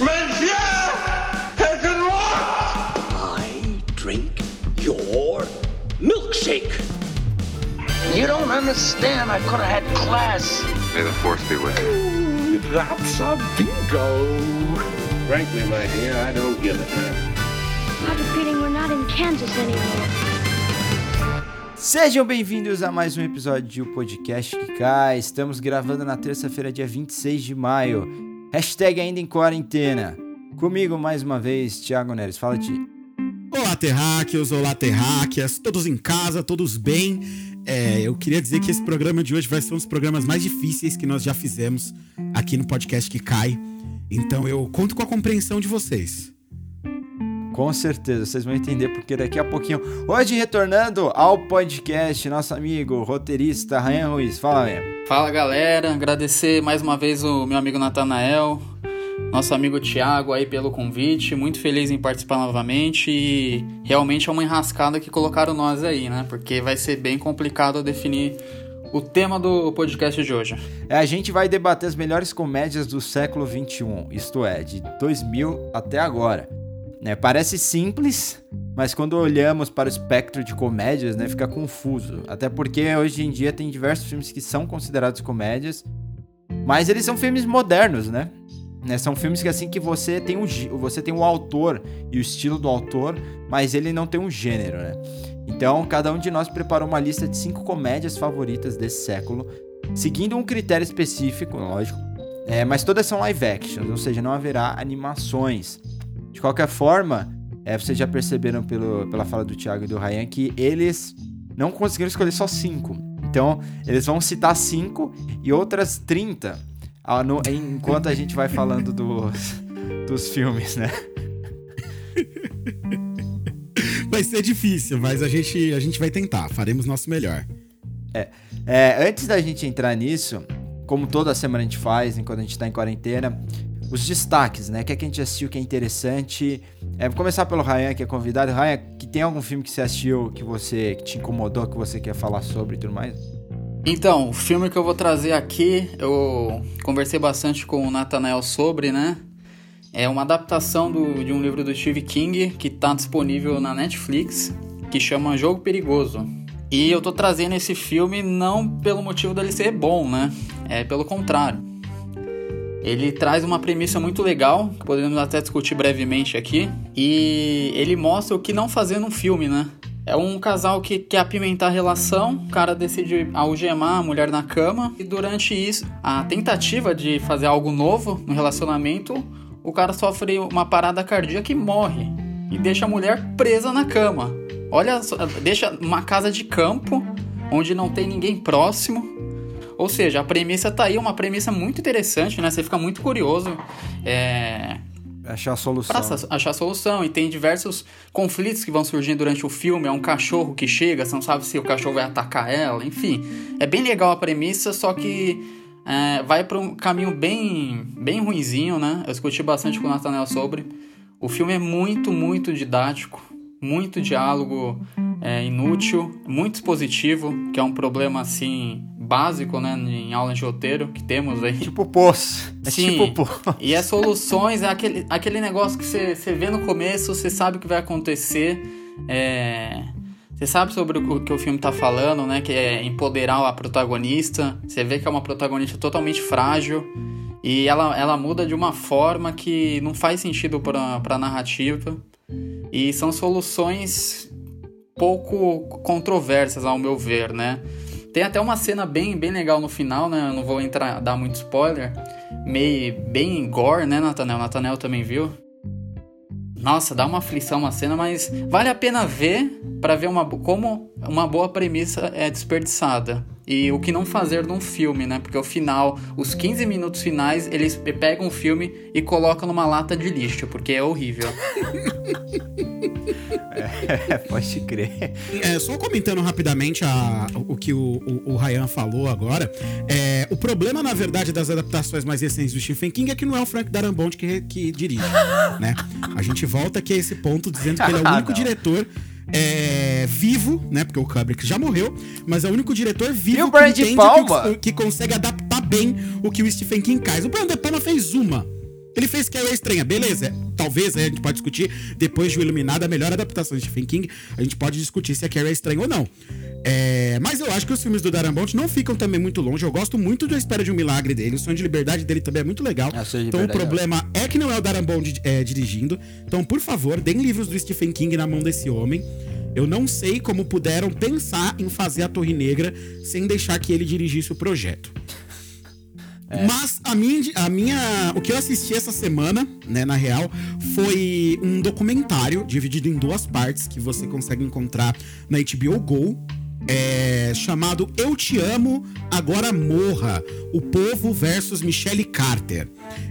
Monsieur has been lost! I drink your milkshake. You don't understand. I could have had class. May the force be with you. That's a bingo! Frankly, my dear, I don't give a damn. I have a feeling we're not in Kansas anymore. Sejam bem-vindos a mais um episódio de O Podcast que Cai. Estamos gravando na terça-feira, dia 26 de maio. Hashtag ainda em quarentena. Comigo, mais uma vez, Thiago Neres. Fala, Ti. Olá, terráqueos, olá, terráqueas, todos em casa, todos bem. É, eu queria dizer que esse programa de hoje vai ser um dos programas mais difíceis que nós já fizemos aqui no podcast que cai. Então eu conto com a compreensão de vocês. Com certeza, vocês vão entender porque daqui a pouquinho. Hoje, retornando ao podcast, nosso amigo roteirista Ryan Ruiz. Fala, Ryan. Fala galera, agradecer mais uma vez o meu amigo Natanael, nosso amigo Thiago aí pelo convite, muito feliz em participar novamente e realmente é uma enrascada que colocaram nós aí, né? Porque vai ser bem complicado definir o tema do podcast de hoje. É, a gente vai debater as melhores comédias do século 21, isto é, de 2000 até agora. Né, parece simples, mas quando olhamos para o espectro de comédias, né, fica confuso. Até porque hoje em dia tem diversos filmes que são considerados comédias, mas eles são filmes modernos, né? né? São filmes que assim que você tem um você tem o autor e o estilo do autor, mas ele não tem um gênero, né? Então, cada um de nós preparou uma lista de cinco comédias favoritas desse século, seguindo um critério específico, lógico. É, mas todas são live action, ou seja, não haverá animações. De qualquer forma, é, vocês já perceberam pelo, pela fala do Thiago e do Ryan que eles não conseguiram escolher só cinco. Então, eles vão citar cinco e outras 30 ah, no, enquanto a gente vai falando dos, dos filmes, né? Vai ser difícil, mas a gente, a gente vai tentar, faremos nosso melhor. É, é, antes da gente entrar nisso, como toda semana a gente faz, enquanto a gente tá em quarentena, os destaques, né? O que, é que a gente assistiu que é interessante. É, vou começar pelo Ryan, que é convidado. Ryan, que tem algum filme que você assistiu que você que te incomodou, que você quer falar sobre e tudo mais? Então, o filme que eu vou trazer aqui, eu conversei bastante com o Nathanael sobre, né? É uma adaptação do, de um livro do Steve King que está disponível na Netflix, que chama Jogo Perigoso. E eu tô trazendo esse filme não pelo motivo dele ser bom, né? É pelo contrário. Ele traz uma premissa muito legal, que podemos até discutir brevemente aqui, e ele mostra o que não fazer num filme, né? É um casal que quer apimentar a relação, o cara decide algemar a mulher na cama, e durante isso, a tentativa de fazer algo novo no relacionamento, o cara sofre uma parada cardíaca e morre. E deixa a mulher presa na cama. Olha, deixa uma casa de campo onde não tem ninguém próximo. Ou seja, a premissa tá aí, uma premissa muito interessante, né? Você fica muito curioso. É... Achar a solução. Pra achar a solução. E tem diversos conflitos que vão surgindo durante o filme. É um cachorro que chega, você não sabe se o cachorro vai atacar ela. Enfim, é bem legal a premissa, só que é, vai para um caminho bem, bem ruinzinho, né? Eu discuti bastante com o Nathaniel sobre. O filme é muito, muito didático, muito diálogo é, inútil, muito expositivo, que é um problema assim básico, né, em aulas de roteiro que temos aí. Tipo poço. É Sim. tipo poço. E as soluções é aquele, aquele negócio que você, você vê no começo, você sabe o que vai acontecer. É você sabe sobre o que o filme tá falando, né? Que é empoderar a protagonista. Você vê que é uma protagonista totalmente frágil. E ela, ela muda de uma forma que não faz sentido pra, pra narrativa. E são soluções pouco controversas, ao meu ver, né? Tem até uma cena bem, bem legal no final, né? Eu não vou entrar, dar muito spoiler. Meio, bem gore, né, Natanel? Natanel também viu? Nossa, dá uma aflição uma cena, mas vale a pena ver para ver uma, como uma boa premissa é desperdiçada. E o que não fazer num filme, né? Porque o final, os 15 minutos finais, eles pegam o filme e colocam numa lata de lixo, porque é horrível. é, pode crer. É, só comentando rapidamente a, o que o, o, o Ryan falou agora. É, o problema, na verdade, das adaptações mais recentes do Stephen King é que não é o Frank Darabont que, que dirige, né? A gente volta aqui a esse ponto dizendo que ele é o ah, único diretor é, vivo, né? Porque o Kubrick já morreu, mas é o único diretor vivo que, que, que, consegue adaptar bem o que o Stephen King faz. O Brian De Palma fez uma. Ele fez Carrie Estranha, beleza. Talvez a gente pode discutir, depois de o Iluminado, a melhor adaptação de Stephen King, a gente pode discutir se a Carrie é estranha ou não. É, mas eu acho que os filmes do Darren Bont não ficam também muito longe. Eu gosto muito da Espera de um Milagre dele. O Sonho de Liberdade dele também é muito legal. Ah, então o é problema é que não é o Darren Bond é, dirigindo. Então, por favor, deem livros do Stephen King na mão desse homem. Eu não sei como puderam pensar em fazer a Torre Negra sem deixar que ele dirigisse o projeto. Mas a minha, a minha. O que eu assisti essa semana, né, na real, foi um documentário dividido em duas partes que você consegue encontrar na HBO Go. É, chamado Eu Te Amo, Agora Morra. O Povo versus Michelle Carter.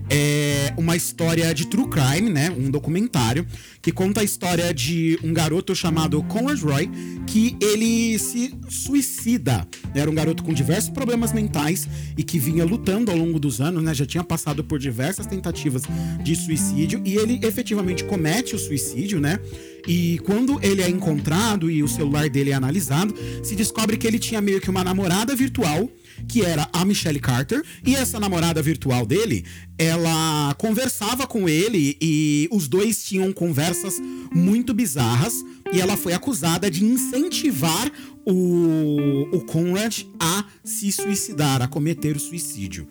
É uma história de true crime, né? Um documentário que conta a história de um garoto chamado Conrad Roy, que ele se suicida. Era um garoto com diversos problemas mentais e que vinha lutando ao longo dos anos, né? Já tinha passado por diversas tentativas de suicídio e ele efetivamente comete o suicídio, né? E quando ele é encontrado e o celular dele é analisado, se descobre que ele tinha meio que uma namorada virtual que era a Michelle Carter, e essa namorada virtual dele, ela conversava com ele e os dois tinham conversas muito bizarras, e ela foi acusada de incentivar o, o Conrad a se suicidar, a cometer o suicídio.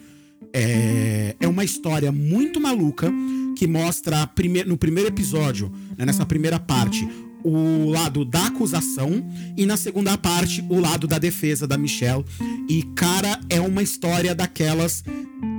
É, é uma história muito maluca que mostra prime no primeiro episódio, né, nessa primeira parte, o lado da acusação e na segunda parte o lado da defesa da Michelle. E cara, é uma história daquelas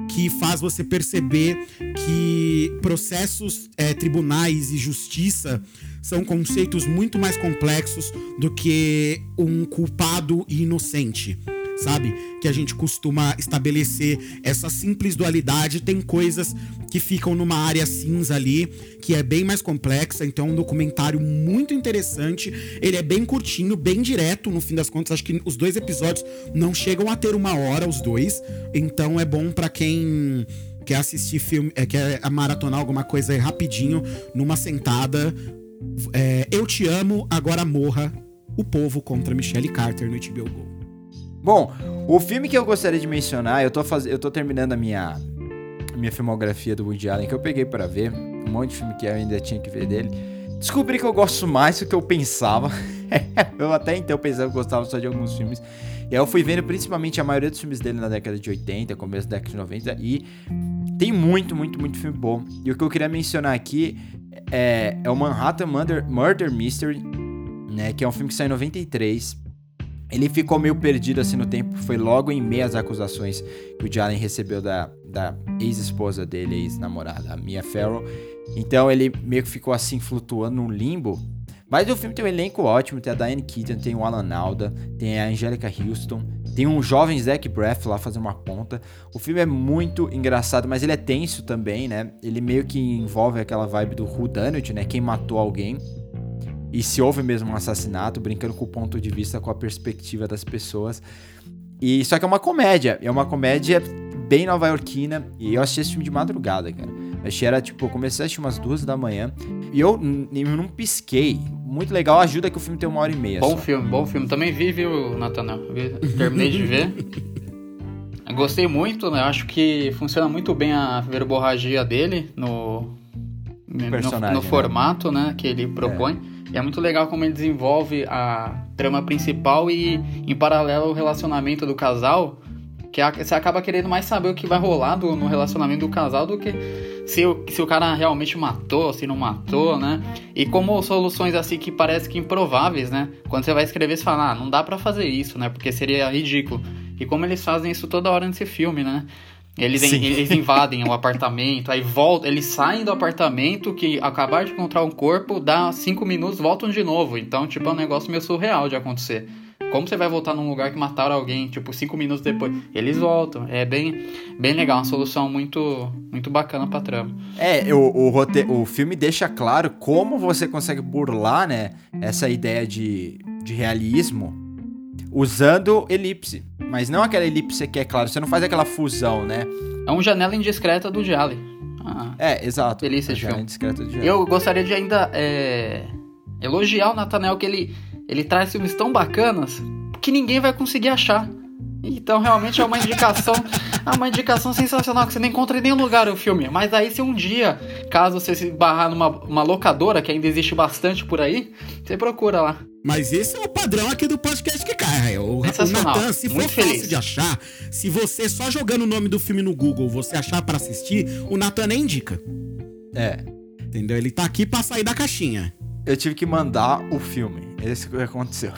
que faz você perceber que processos, é, tribunais e justiça são conceitos muito mais complexos do que um culpado e inocente sabe? Que a gente costuma estabelecer essa simples dualidade. Tem coisas que ficam numa área cinza ali, que é bem mais complexa. Então, é um documentário muito interessante. Ele é bem curtinho, bem direto. No fim das contas, acho que os dois episódios não chegam a ter uma hora, os dois. Então, é bom para quem quer assistir filme, é, quer maratonar alguma coisa aí rapidinho, numa sentada. É, Eu Te Amo, Agora Morra. O Povo contra Michelle Carter no HBO Go. Bom, o filme que eu gostaria de mencionar, eu tô, faz... eu tô terminando a minha, minha filmografia do Woody Allen, que eu peguei para ver, um monte de filme que eu ainda tinha que ver dele. Descobri que eu gosto mais do que eu pensava. eu até então pensava que gostava só de alguns filmes. E aí eu fui vendo principalmente a maioria dos filmes dele na década de 80, começo da década de 90, e tem muito, muito, muito filme bom. E o que eu queria mencionar aqui é, é o Manhattan Murder, Murder Mystery, né, que é um filme que saiu em 93. Ele ficou meio perdido assim no tempo, foi logo em meio às acusações que o Jalen recebeu da, da ex-esposa dele, ex-namorada, a Mia Farrow. Então ele meio que ficou assim flutuando num limbo. Mas o filme tem um elenco ótimo, tem a Diane Keaton, tem o Alan Alda, tem a Angelica Houston, tem um jovem Zac Braff lá fazendo uma ponta. O filme é muito engraçado, mas ele é tenso também, né? Ele meio que envolve aquela vibe do whodunit, né? Quem matou alguém e se houve mesmo um assassinato, brincando com o ponto de vista, com a perspectiva das pessoas. E só que é uma comédia, é uma comédia bem nova-iorquina, e eu assisti esse filme de madrugada, cara. Eu achei era tipo, eu comecei a assistir umas duas da manhã, e eu, eu não pisquei. Muito legal, ajuda que o filme tem uma hora e meia. Bom só. filme, bom filme. Também vi, viu, Nathanael? Vi- Terminei de ver. Gostei muito, né? Acho que funciona muito bem a verborragia dele no, no, no né? formato, né? Que ele propõe. E é muito legal como ele desenvolve a trama principal e, em paralelo, o relacionamento do casal. Que você acaba querendo mais saber o que vai rolar do- no relacionamento do casal do que se o, se o cara realmente matou, se não matou, né? E como soluções assim que parecem que improváveis, né? Quando você vai escrever, você fala, ah, não dá pra fazer isso, né? Porque seria ridículo. E como eles fazem isso toda hora nesse filme, né? Eles, eles invadem o apartamento, aí voltam, eles saem do apartamento que acabaram de encontrar um corpo, dá cinco minutos, voltam de novo. Então, tipo, é um negócio meio surreal de acontecer. Como você vai voltar num lugar que mataram alguém, tipo, cinco minutos depois? Eles voltam. É bem, bem legal, uma solução muito, muito bacana pra trama. É, o, o, rote- o filme deixa claro como você consegue burlar, né, essa ideia de, de realismo usando elipse. Mas não aquela elipse que é claro, você não faz aquela fusão, né? É um janela indiscreta do Jalen. Ah, É, exato. Delícia de filme. é discreto de Eu gostaria de ainda é, elogiar o Nathaniel que ele, ele traz filmes tão bacanas que ninguém vai conseguir achar. Então realmente é uma indicação. Ah, uma indicação sensacional que você não encontra em nenhum lugar o filme. Mas aí, se um dia, caso você se barrar numa uma locadora, que ainda existe bastante por aí, você procura lá. Mas esse é o padrão aqui do podcast que cai. O, o Sensacional. Natan, se for Muito fácil feliz. de achar, se você só jogando o nome do filme no Google, você achar pra assistir, o Natan nem indica. É. Entendeu? Ele tá aqui pra sair da caixinha. Eu tive que mandar o filme. Esse que aconteceu.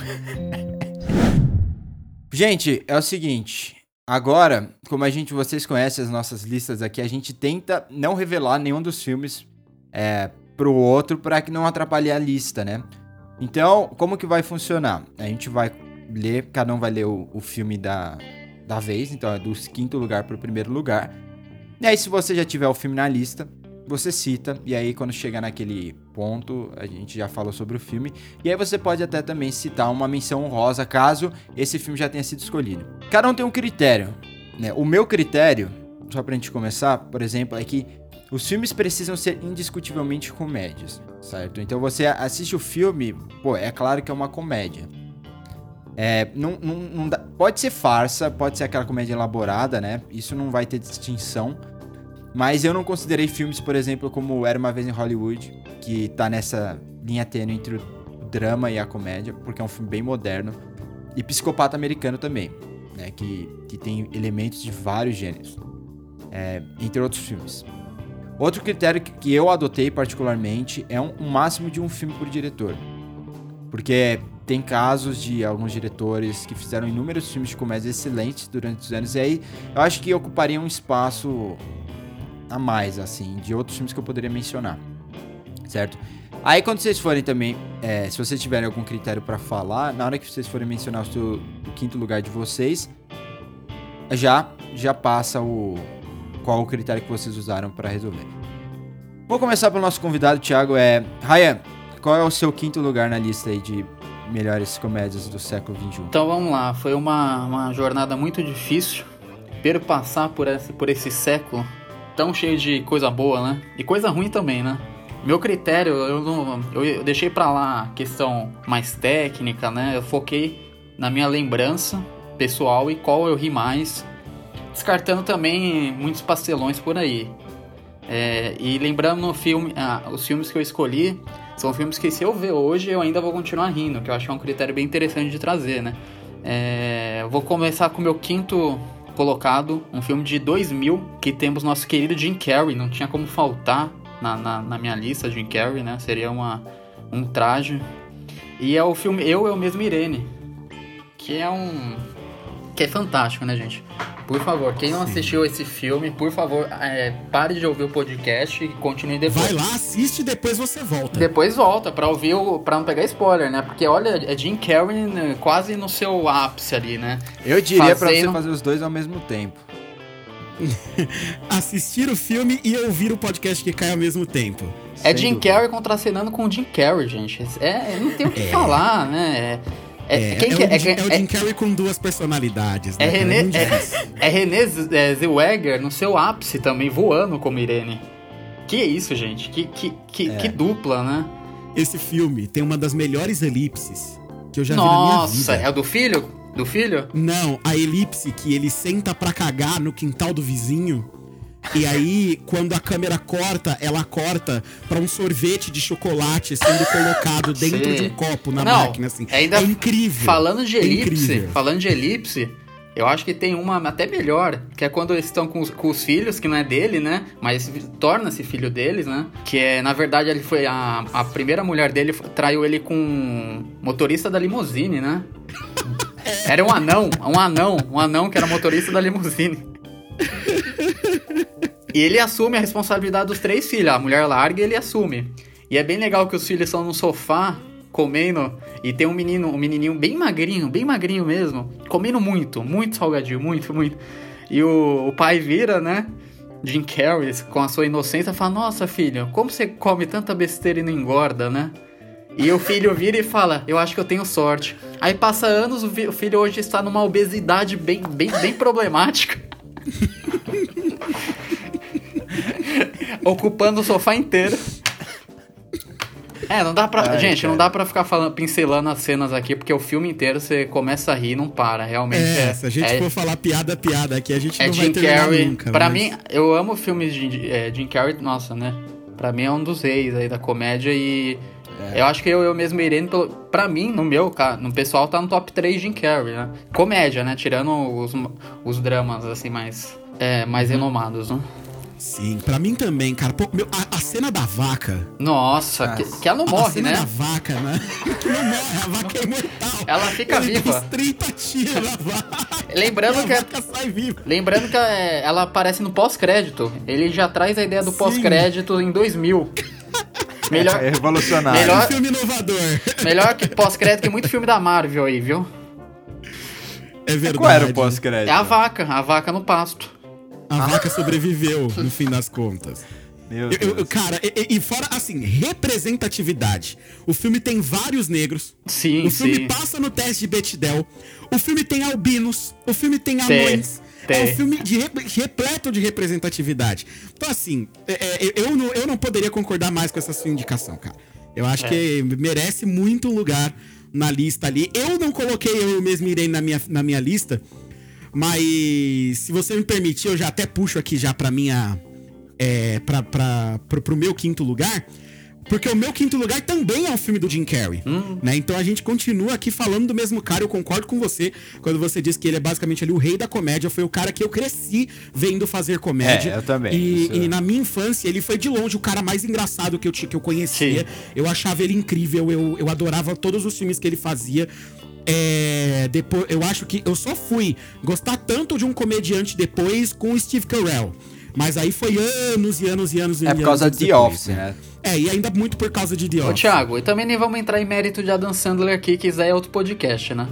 gente, é o seguinte. Agora, como a gente, vocês conhecem as nossas listas aqui, a gente tenta não revelar nenhum dos filmes é, pro outro para que não atrapalhe a lista, né? Então, como que vai funcionar? A gente vai ler, cada um vai ler o, o filme da, da vez, então é do quinto lugar pro primeiro lugar. E aí, se você já tiver o filme na lista, você cita, e aí quando chegar naquele ponto, a gente já falou sobre o filme, e aí você pode até também citar uma menção honrosa caso esse filme já tenha sido escolhido. Cada um tem um critério, né? O meu critério, só pra gente começar, por exemplo, é que os filmes precisam ser indiscutivelmente comédias, certo? Então você assiste o filme, pô, é claro que é uma comédia. É, não, não, não dá- pode ser farsa, pode ser aquela comédia elaborada, né? Isso não vai ter distinção. Mas eu não considerei filmes, por exemplo, como Era Uma Vez em Hollywood, que tá nessa linha tênue entre o drama e a comédia, porque é um filme bem moderno. E Psicopata Americano também, né? Que, que tem elementos de vários gêneros, é, entre outros filmes. Outro critério que- eu adotei particularmente é um, um máximo de um filme por diretor. Porque tem casos de alguns diretores que fizeram inúmeros filmes de comédia excelentes durante os anos, e aí eu acho que ocuparia um espaço a mais, assim, de outros filmes que eu poderia mencionar, certo? Aí quando vocês forem também, é, se vocês tiverem algum critério pra falar, na hora que vocês forem mencionar o, seu, o quinto lugar de vocês, já já passa o qual o critério que vocês usaram pra resolver. Vou começar pelo nosso convidado, Thiago. É, Ryan, qual é o seu quinto lugar na lista aí de melhores comédias do século XXI? Então vamos lá, foi uma, uma jornada muito difícil perpassar por esse, por esse século tão cheio de coisa boa, né? E coisa ruim também, né? Meu critério, eu, não, eu, deixei pra lá a questão mais técnica, né? Eu foquei na minha lembrança pessoal e qual eu ri mais, descartando também muitos pastelões por aí. É, e lembrando no filme, ah, os filmes que eu escolhi são filmes que se eu ver hoje eu ainda vou continuar rindo, que eu acho que é um critério bem interessante de trazer, né? É, vou começar com o meu quinto colocado, um filme de 2000, que temos nosso querido Jim Carrey, não tinha como faltar na, na, na minha lista Jim Carrey, né? Seria uma, um traje. E é o filme Eu, Eu Mesmo Irene, que é um... que é fantástico, né, gente? Por favor, quem não assistiu esse filme, por favor, é, pare de ouvir o podcast e continue depois. Vai lá, assiste e depois você volta. Depois volta pra ouvir o. pra não pegar spoiler, né? Porque olha, é Jim Carrey né, quase no seu ápice ali, né? Eu diria pra você Fazendo- fazer os dois ao mesmo tempo. Assistir o filme e ouvir o podcast que cai ao mesmo tempo. É Sem Jim dúvida. Carrey contracenando com o Jim Carrey, gente. É, não tem o que falar, né? É, É, quem é que o, é? Jim- é o é- Jim Carrey com duas personalidades. é né, cara? René, é, é René é, Zellweger no seu ápice também, voando como Irene. Que isso, gente? Que, que, que, É. que dupla, né? Esse filme tem uma das melhores elipses que eu já vi na minha Nossa, vida. é o do filho? Do filho? Não, a elipse que ele senta pra cagar no quintal do vizinho. E aí, quando a câmera corta, ela corta pra um sorvete de chocolate sendo colocado dentro Sim. de um copo na Não, máquina, assim. ainda é incrível. Falando de É elipse, falando de elipse, eu acho que tem uma até melhor, que é quando eles estão com os, com os filhos, que não é dele, né? Mas torna-se filho deles, né? Que é, na verdade, ele foi a, a primeira mulher dele traiu ele com um motorista da limusine, né? Era um anão, um anão, um anão que era motorista da limusine. Ele assume a responsabilidade dos três filhos. A mulher larga e ele assume. E é bem legal que os filhos estão no sofá comendo e tem um menino, um menininho bem magrinho, bem magrinho mesmo, comendo muito, muito salgadinho, muito, muito. E o, o pai vira, né? Jim Carrey, com a sua inocência, fala: Nossa, filho, como você come tanta besteira e não engorda, né? E o filho vira e fala: Eu acho que eu tenho sorte. Aí passa anos, o filho hoje está numa obesidade bem, bem, bem problemática. ocupando o sofá inteiro. É, não dá pra. Ai, gente, não cara. dá pra ficar falando, pincelando as cenas aqui, porque o filme inteiro você começa a rir e não para. Realmente É, é. se a gente é, for falar piada, piada aqui, a gente é não vai Jim terminar Carrey. nunca. pra mas- mim, eu amo filmes de é, Jim Carrey, nossa, né? Pra mim é um dos reis aí da comédia e. É. Eu acho que eu, eu mesmo irei, pelo, pra mim, no meu, cara, no pessoal tá no top 3 Jim Carrey, né? Comédia, né? Tirando os, os dramas, assim, mais, é, mais Uhum. renomados, né? Sim, pra mim também, cara. Pô, meu, a, a cena da vaca. Nossa, que, que ela não a morre, cena né? da vaca, né? Que não morre, a vaca é imortal. Ela fica Ele viva. dá uns 30 tiros na vaca. Lembrando e a que é- vaca sai viva. Lembrando que é, ela aparece no pós-crédito. Ele já traz a ideia do pós-crédito em 2000. Melhor, É revolucionário. É um Melhor- filme inovador. melhor que pós-crédito que muito filme da Marvel aí, viu? É verdade. Qual era o pós-crédito? É a vaca, a vaca no pasto. A vaca sobreviveu, no fim das contas. Meu Eu- eu- eu- Deus. cara, e, e- fora, assim, representatividade. O filme tem vários negros. Sim, o filme sim. passa no teste de Bechdel. O filme tem albinos. O filme tem anões. É um filme de re- repleto de representatividade. Então, assim, é- é, eu, não, eu não poderia concordar mais com essa sua indicação, cara. Eu acho É. que merece muito lugar na lista ali. Eu não coloquei eu mesmo irei na minha, na minha lista, mas se você me permitir, eu já até puxo aqui já pra minha. É, pra, pra, pro, pro meu quinto lugar. Porque o meu quinto lugar também é um filme do Jim Carrey. Né? Então a gente continua aqui falando do mesmo cara. Eu concordo com você quando você diz que ele é basicamente ali o rei da comédia. Foi o cara que eu cresci vendo fazer comédia. É, eu também. E, Isso- e na minha infância, ele foi de longe o cara mais engraçado que eu, que eu conhecia. Sim. Eu achava ele incrível, eu, eu adorava todos os filmes que ele fazia. É, depois, eu acho que eu só fui gostar tanto de um comediante depois com o Steve Carell. Mas aí foi anos e anos e anos e É anos por causa de The Office, né? É, e ainda muito por causa de The Ô, Office. Thiago, e também nem vamos entrar em mérito de Adam Sandler aqui, que isso aí é outro podcast, né?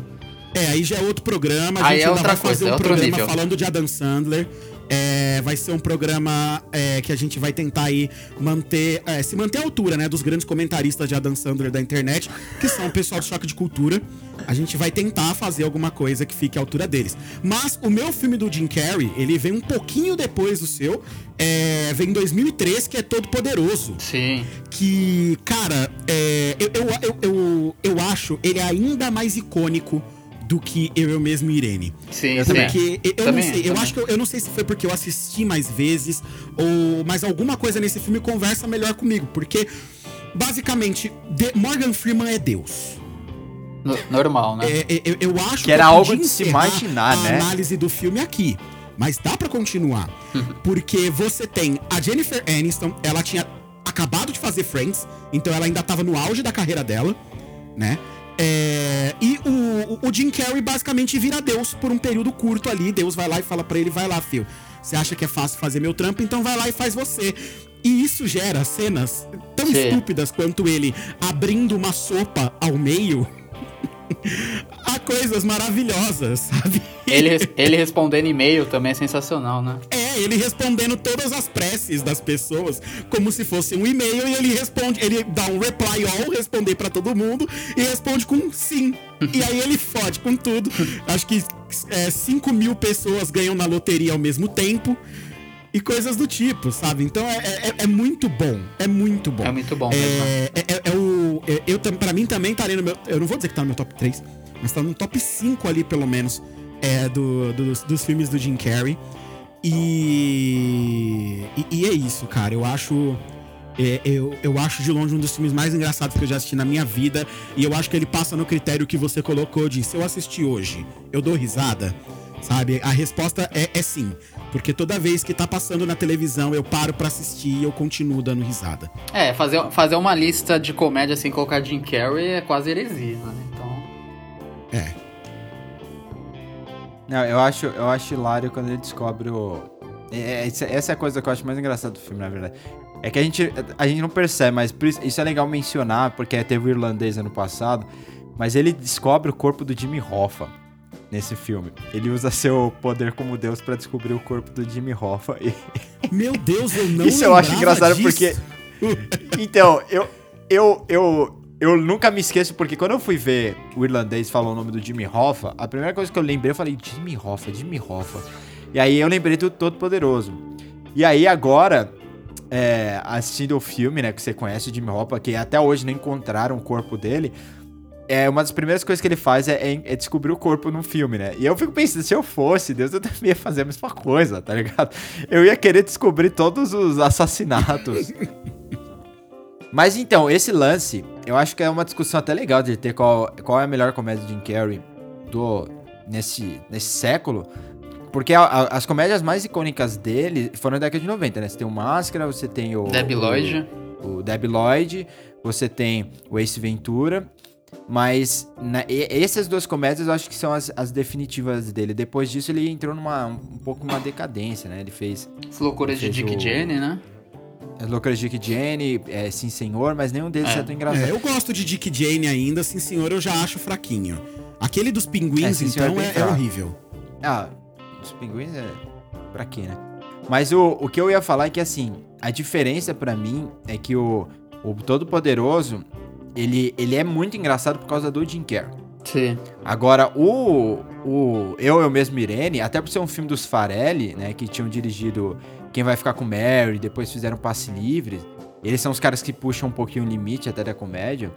É, aí já é outro programa. A Aí gente é ainda outra vai fazer coisa, é um outro programa nível. falando de Adam Sandler. É, vai ser um programa é, que a gente vai tentar aí manter, é, se manter à altura, né, dos grandes comentaristas de Adam Sandler da internet, que são o pessoal do Choque de Cultura. A gente vai tentar fazer alguma coisa que fique à altura deles. Mas o meu filme do Jim Carrey, ele vem um pouquinho depois do seu, é, vem em 2003, que é Todo Poderoso Sim. que, cara, é, eu, eu, eu, eu, eu acho ele ainda mais icônico do que Eu, eu Mesmo e Irene. Sim, Eu sim. também. Porque eu, Também, não sei, eu acho que eu, eu não sei se foi porque eu assisti mais vezes, ou mas alguma coisa nesse filme conversa melhor comigo, porque basicamente The- Morgan Freeman é Deus. No- normal, né? É, é, eu, eu acho Que era eu algo de se imaginar, a né? análise do filme aqui. Mas dá pra continuar. Porque você tem a Jennifer Aniston, ela tinha acabado de fazer Friends, então ela ainda tava no auge da carreira dela, né? É, e o, o- Jim Carrey basicamente vira Deus por um período curto ali. Deus vai lá e fala pra ele: vai lá, filho. Você acha que é fácil fazer meu trampo? Então vai lá e faz você. E isso gera cenas tão Sim. estúpidas quanto ele abrindo uma sopa ao meio a coisas maravilhosas, sabe? Ele, ele respondendo e-mail também é sensacional, né? É, ele respondendo todas as preces das pessoas como se fosse um e-mail e ele responde, ele dá um reply all, responder pra todo mundo e responde com sim. e aí ele fode com tudo. Acho que é, 5 mil pessoas ganham na loteria ao mesmo tempo. E coisas do tipo, sabe? Então é, é, é muito bom. É muito bom. É muito bom mesmo. É, é, é- é o. eu, tam- pra mim também tá ali no meu. Eu não vou dizer que tá no meu top 3, mas tá no top 5 ali, pelo menos, é, do, dos, dos filmes do Jim Carrey. E, e. e é isso, cara. Eu acho. é, eu, eu acho de longe um dos filmes mais engraçados que eu já assisti na minha vida. E eu acho que ele passa no critério que você colocou de se eu assistir hoje, eu dou risada. Sabe? A resposta é, é sim. Porque toda vez que tá passando na televisão, eu paro pra assistir e eu continuo dando risada. É, fazer, fazer uma lista de comédia sem colocar Jim Carrey é quase heresia, né? Então. É. Não, eu acho, eu acho hilário quando ele descobre o. é, é, essa- é a coisa que eu acho mais engraçada do filme, na verdade. É que a gente, a gente não percebe, mas isso é legal mencionar, porque teve o irlandês ano passado. Mas ele descobre o corpo do Jimmy Hoffa nesse filme. Ele usa seu poder como Deus pra descobrir o corpo do Jimmy Hoffa. E, Meu Deus, eu não Isso eu acho engraçado disso. porque- Então, eu, eu, eu, eu nunca me esqueço, porque quando eu fui ver o irlandês falar o nome do Jimmy Hoffa, a primeira coisa que eu lembrei, eu falei, Jimmy Hoffa, Jimmy Hoffa. E aí eu lembrei do Todo Poderoso. E aí agora, é, assistindo o filme, né, que você conhece o Jimmy Hopper, que até hoje não encontraram o corpo dele, é uma das primeiras coisas que ele faz é, é, é, descobrir o corpo no filme, né? E eu fico pensando, se eu fosse, Deus, eu também ia fazer a mesma coisa, tá ligado? Eu ia querer descobrir todos os assassinatos. Mas então, esse lance, eu acho que é uma discussão até legal de ter qual, qual é a melhor comédia de Jim Carrey do, nesse, nesse século. Porque a, a, as comédias mais icônicas dele foram da década de 90, né? Você tem o Máscara, você tem o. Debbie Lloyd. O, o Debbie Lloyd, você tem o Ace Ventura. Mas na, e, essas duas comédias eu acho que são as, as, definitivas dele. Depois disso ele entrou numa um, um pouco uma decadência, né? Ele fez. As loucuras de Dick o, Jenny, né? As loucuras de Dick Jenny, é, Sim Senhor, mas nenhum deles é, é tão engraçado. É, eu gosto de Dick Jenny ainda, Sim Senhor eu já acho fraquinho. Aquele dos pinguins, é, então, é, é, horrível. Ah, dos pinguins é. Pra quê, né? Mas o, o que eu ia falar é que assim, a diferença para mim é que o, o Todo-Poderoso, ele, ele é muito engraçado por causa do Jim Carrey. Sim. Agora, o, o Eu, Eu Mesmo Irene, até por ser um filme dos Farelli, né, que tinham dirigido Quem Vai Ficar com Mary, depois fizeram Passe Livre, eles são os caras que puxam um pouquinho o limite até da comédia.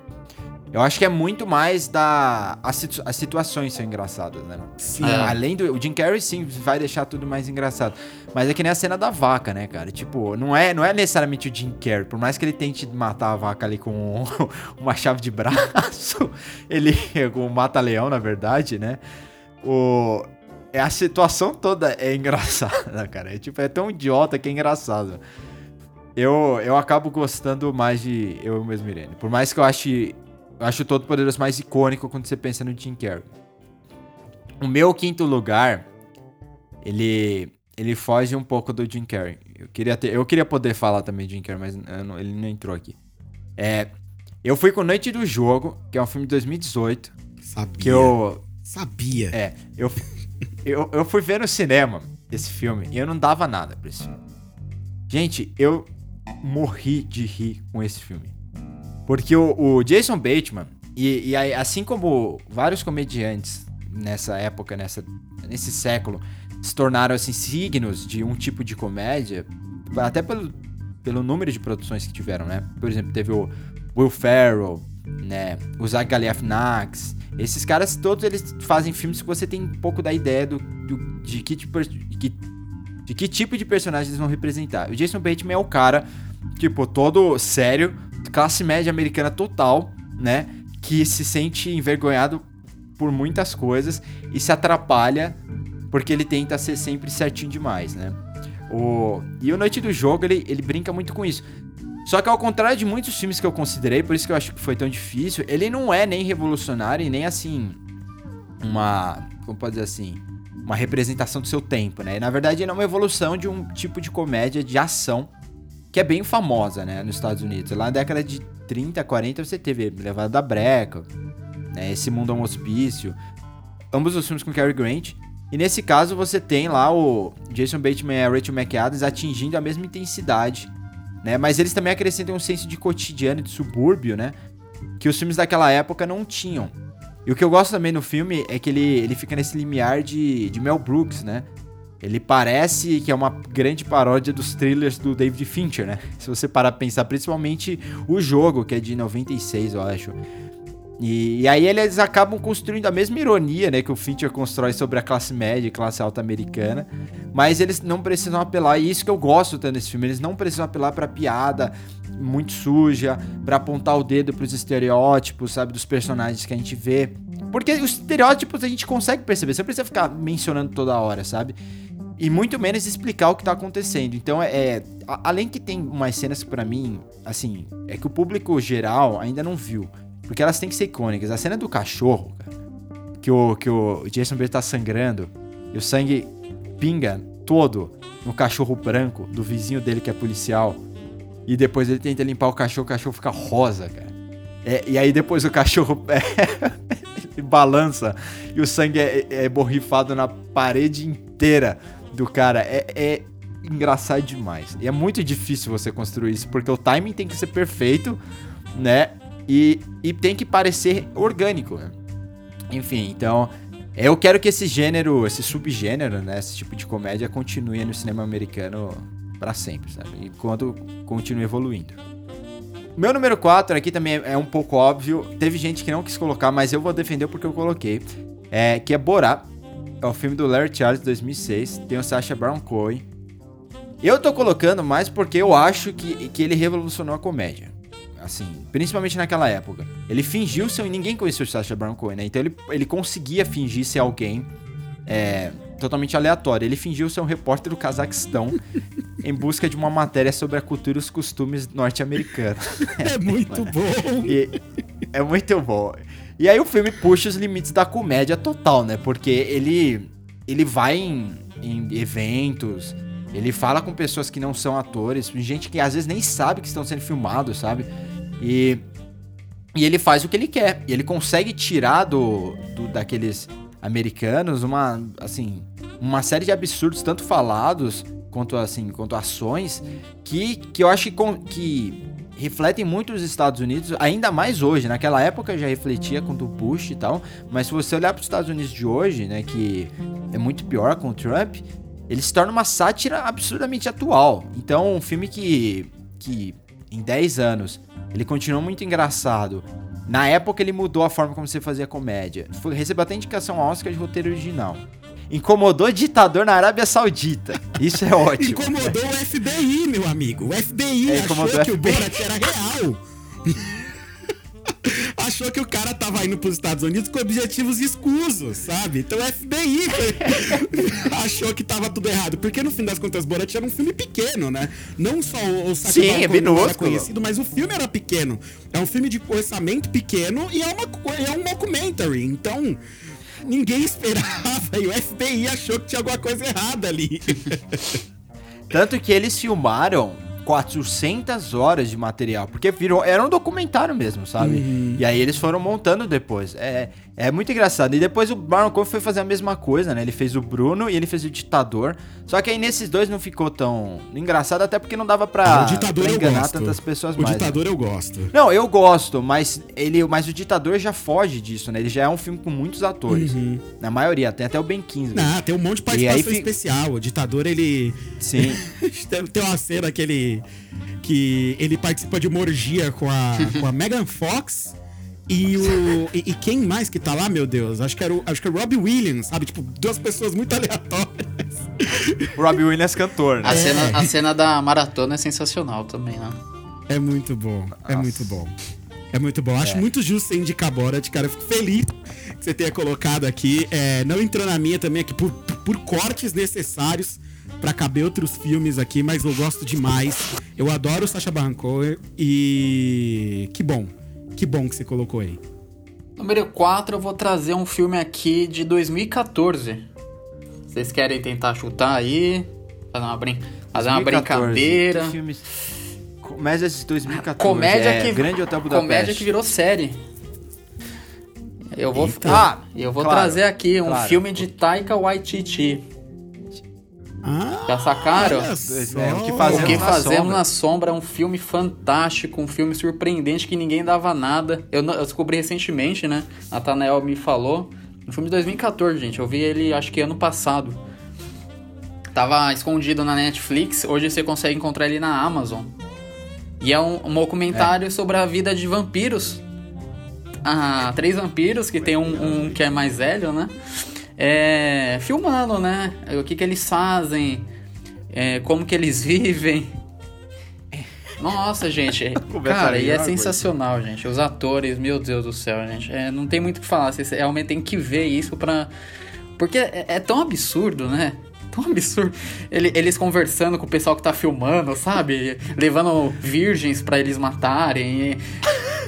Eu acho que é muito mais da. As, situ... as situações são engraçadas, né? Sim. É. Além do. O Jim Carrey, sim, vai deixar tudo mais engraçado. Mas é que nem a cena da vaca, né, cara? Tipo, não é, não é necessariamente o Jim Carrey. Por mais que ele tente matar a vaca ali com uma chave de braço, ele. com mata-leão, na verdade, né? O. É, a situação toda é engraçada, cara. É, tipo, é tão idiota que é engraçado. Eu, eu acabo gostando mais de Eu Mesmo Irene. Por mais que eu ache eu acho o Todo Poderoso mais icônico quando você pensa no Jim Carrey. O meu quinto lugar, ele ele foge um pouco do Jim Carrey. Eu queria, ter, eu queria poder falar também de Jim Carrey, mas não, ele não entrou aqui. É, eu fui com Noite do Jogo, que é um filme de 2018. Sabia. Que eu... Sabia. É, eu, eu, eu fui ver no cinema esse filme e eu não dava nada pra esse filme. Gente, eu morri de rir com esse filme. Porque o, o Jason Bateman, e, e, assim como vários comediantes nessa época, nessa, nesse século, se tornaram assim signos de um tipo de comédia, até pelo, pelo número de produções que tiveram, né? Por exemplo, teve o Will Ferrell, né? O Zach Galifianakis. Esses caras todos eles fazem filmes que você tem um pouco da ideia do, do de, que tipo, de, de que tipo de personagem eles vão representar. O Jason Bateman é o cara, tipo, todo sério, classe média americana total, né? Que se sente envergonhado por muitas coisas e se atrapalha porque ele tenta ser sempre certinho demais, né? O... E o Noite do Jogo, ele, ele brinca muito com isso. Só que ao contrário de muitos filmes que eu considerei, por isso que eu acho que foi tão difícil, ele não é nem revolucionário e nem assim uma, como pode dizer assim, uma representação do seu tempo, né? Na verdade, ele é uma evolução de um tipo de comédia de ação que é bem famosa, né, nos Estados Unidos. Lá na década de 30, 40, você teve Levada da Breca, né, Esse Mundo é um Hospício, ambos os filmes com Cary Grant. E nesse caso você tem lá o Jason Bateman e a Rachel McAdams atingindo a mesma intensidade, né? Mas eles também acrescentam um senso de cotidiano, de subúrbio, né? Que os filmes daquela época não tinham. E o que eu gosto também no filme é que ele, ele fica nesse limiar de, de Mel Brooks, né? Ele parece que é uma grande paródia dos thrillers do David Fincher, né? Se você parar pra pensar, principalmente o jogo, que é de 96, eu acho. E, e, aí eles acabam construindo a mesma ironia, né, que o Fincher constrói sobre a classe média e classe alta americana, mas eles não precisam apelar, e isso que eu gosto tanto desse filme, eles não precisam apelar pra piada muito suja, para apontar o dedo pros estereótipos, sabe, dos personagens que a gente vê. Porque os estereótipos a gente consegue perceber, você não precisa ficar mencionando toda hora, sabe? E muito menos explicar o que tá acontecendo. Então, é, é além que tem umas cenas que pra mim, assim, é que o público geral ainda não viu, porque elas têm que ser icônicas. A cena do cachorro, cara, que o, que o Jason Bateman tá sangrando e o sangue pinga todo no cachorro branco do vizinho dele que é policial. E depois ele tenta limpar o cachorro, o cachorro fica rosa, cara. É, e aí depois o cachorro é, balança e o sangue é, é borrifado na parede inteira do cara é, é engraçado demais. E é muito difícil você construir isso, porque o timing tem que ser perfeito, né? E, e tem que parecer orgânico. Né? Enfim, então. Eu quero que esse gênero, esse subgênero, né? Esse tipo de comédia continue no cinema americano pra sempre, sabe? Enquanto continua evoluindo. Meu número 4 aqui também é um pouco óbvio. Teve gente que não quis colocar, mas eu vou defender porque eu coloquei. É, que é Borá. É o filme do Larry Charles de 2006. Tem o Sacha Baron Cohen. Eu tô colocando mais porque eu acho que, que ele revolucionou a comédia. Assim, principalmente naquela época. Ele fingiu ser. Ninguém conhecia o Sacha Baron Cohen, né? Então ele, ele conseguia fingir ser alguém é, totalmente aleatório. Ele fingiu ser um repórter do Cazaquistão em busca de uma matéria sobre a cultura e os costumes norte-americanos. É muito bom. E é muito bom. E aí o filme puxa os limites da comédia total, né? Porque ele, ele vai em, em eventos, ele fala com pessoas que não são atores, gente que às vezes nem sabe que estão sendo filmados, sabe? E, e ele faz o que ele quer. E ele consegue tirar do, do daqueles americanos uma, assim, uma série de absurdos, tanto falados quanto assim, quanto ações, que, que eu acho que, que refletem muito os Estados Unidos, ainda mais hoje. Naquela época já refletia com o Bush e tal, mas se você olhar para os Estados Unidos de hoje, né, que é muito pior com o Trump, ele se torna uma sátira absurdamente atual. Então, um filme que, que em 10 anos ele continua muito engraçado. Na época ele mudou a forma como você fazia comédia. Foi, recebeu até indicação ao Oscar de roteiro original. Incomodou ditador na Arábia Saudita. Isso é ótimo. incomodou o FBI, meu amigo. O FBI É, achou o que o. Borat era real. Achou que o cara tava indo pros Estados Unidos com objetivos escusos, sabe? Então o FBI achou que tava tudo errado. Porque no fim das contas, Borat era um filme pequeno, né? Não só o, o Sacha Sim, é era conhecido, mas o filme era pequeno. É um filme de orçamento pequeno e é, uma, é um documentary. Então, ninguém esperava e o FBI achou que tinha alguma coisa errada ali. Tanto que eles filmaram 400 horas de material, porque virou, era um documentário mesmo, sabe? E aí eles foram montando depois. É, é muito engraçado. E depois o Baron Cohen foi fazer a mesma coisa, né? Ele fez o Bruno e ele fez o Ditador. Só que aí nesses dois não ficou tão engraçado, até porque não dava pra, Ah, o ditador pra eu enganar tantas pessoas o mais. né? ditador eu gosto. Não, eu gosto, mas ele, mas o Ditador já foge disso, né? Ele já é um filme com muitos atores. Na maioria, tem até o Ben Kingsley. Não, tem um monte de participação fi- especial. O ditador, ele. Sim. tem, tem uma cena que ele. que ele participa de uma orgia com a, com a Megan Fox. E o. E, e quem mais que tá lá, meu Deus? Acho que era o, acho que é o Robbie Williams, sabe? Tipo, duas pessoas muito aleatórias. o Robbie Williams cantor, né? A, cena, a cena da maratona é sensacional também, né? É muito bom. É Nossa. muito bom. É muito bom. Acho É. muito justo você indicar Borat, cara. Eu fico feliz que você tenha colocado aqui. É, não entrou na minha também aqui por, por cortes necessários pra caber outros filmes aqui, mas eu gosto demais. Eu adoro o Sacha Baron Cohen e que bom. Que bom que você colocou aí. Número 4, eu vou trazer um filme aqui de 2014. Vocês querem tentar chutar aí? Fazer uma, brin fazer uma 2014. brincadeira. Que filmes... Comédias de 2014. Comédia é, que Grande Hotel Budapeste. comédia que virou série. Eu vou, Eita. Ah, eu vou claro, trazer aqui um claro. filme de Taika Waititi. Ah, Já sacaram? É, o que fazemos O que na Fazemos Sombra. na Sombra é um filme fantástico, um filme surpreendente que ninguém dava nada. Eu, eu descobri recentemente, né? Nathanael me falou. Um filme de 2014, gente. Eu vi ele acho que ano passado. Tava escondido na Netflix, hoje você consegue encontrar ele na Amazon. E é um, um documentário sobre a vida de vampiros. Ah, três vampiros, que tem um, um que é mais velho, né? É, filmando, né? O que, que eles fazem, é, como que eles vivem. Nossa, gente. Cara, e é sensacional, gente. Os atores, meu Deus do céu, gente. É, não tem muito o que falar. Vocês realmente tem que ver isso pra. Porque é, é tão absurdo, né? Tão absurdo. Ele- eles conversando com o pessoal que tá filmando, sabe? Levando virgens pra eles matarem. E,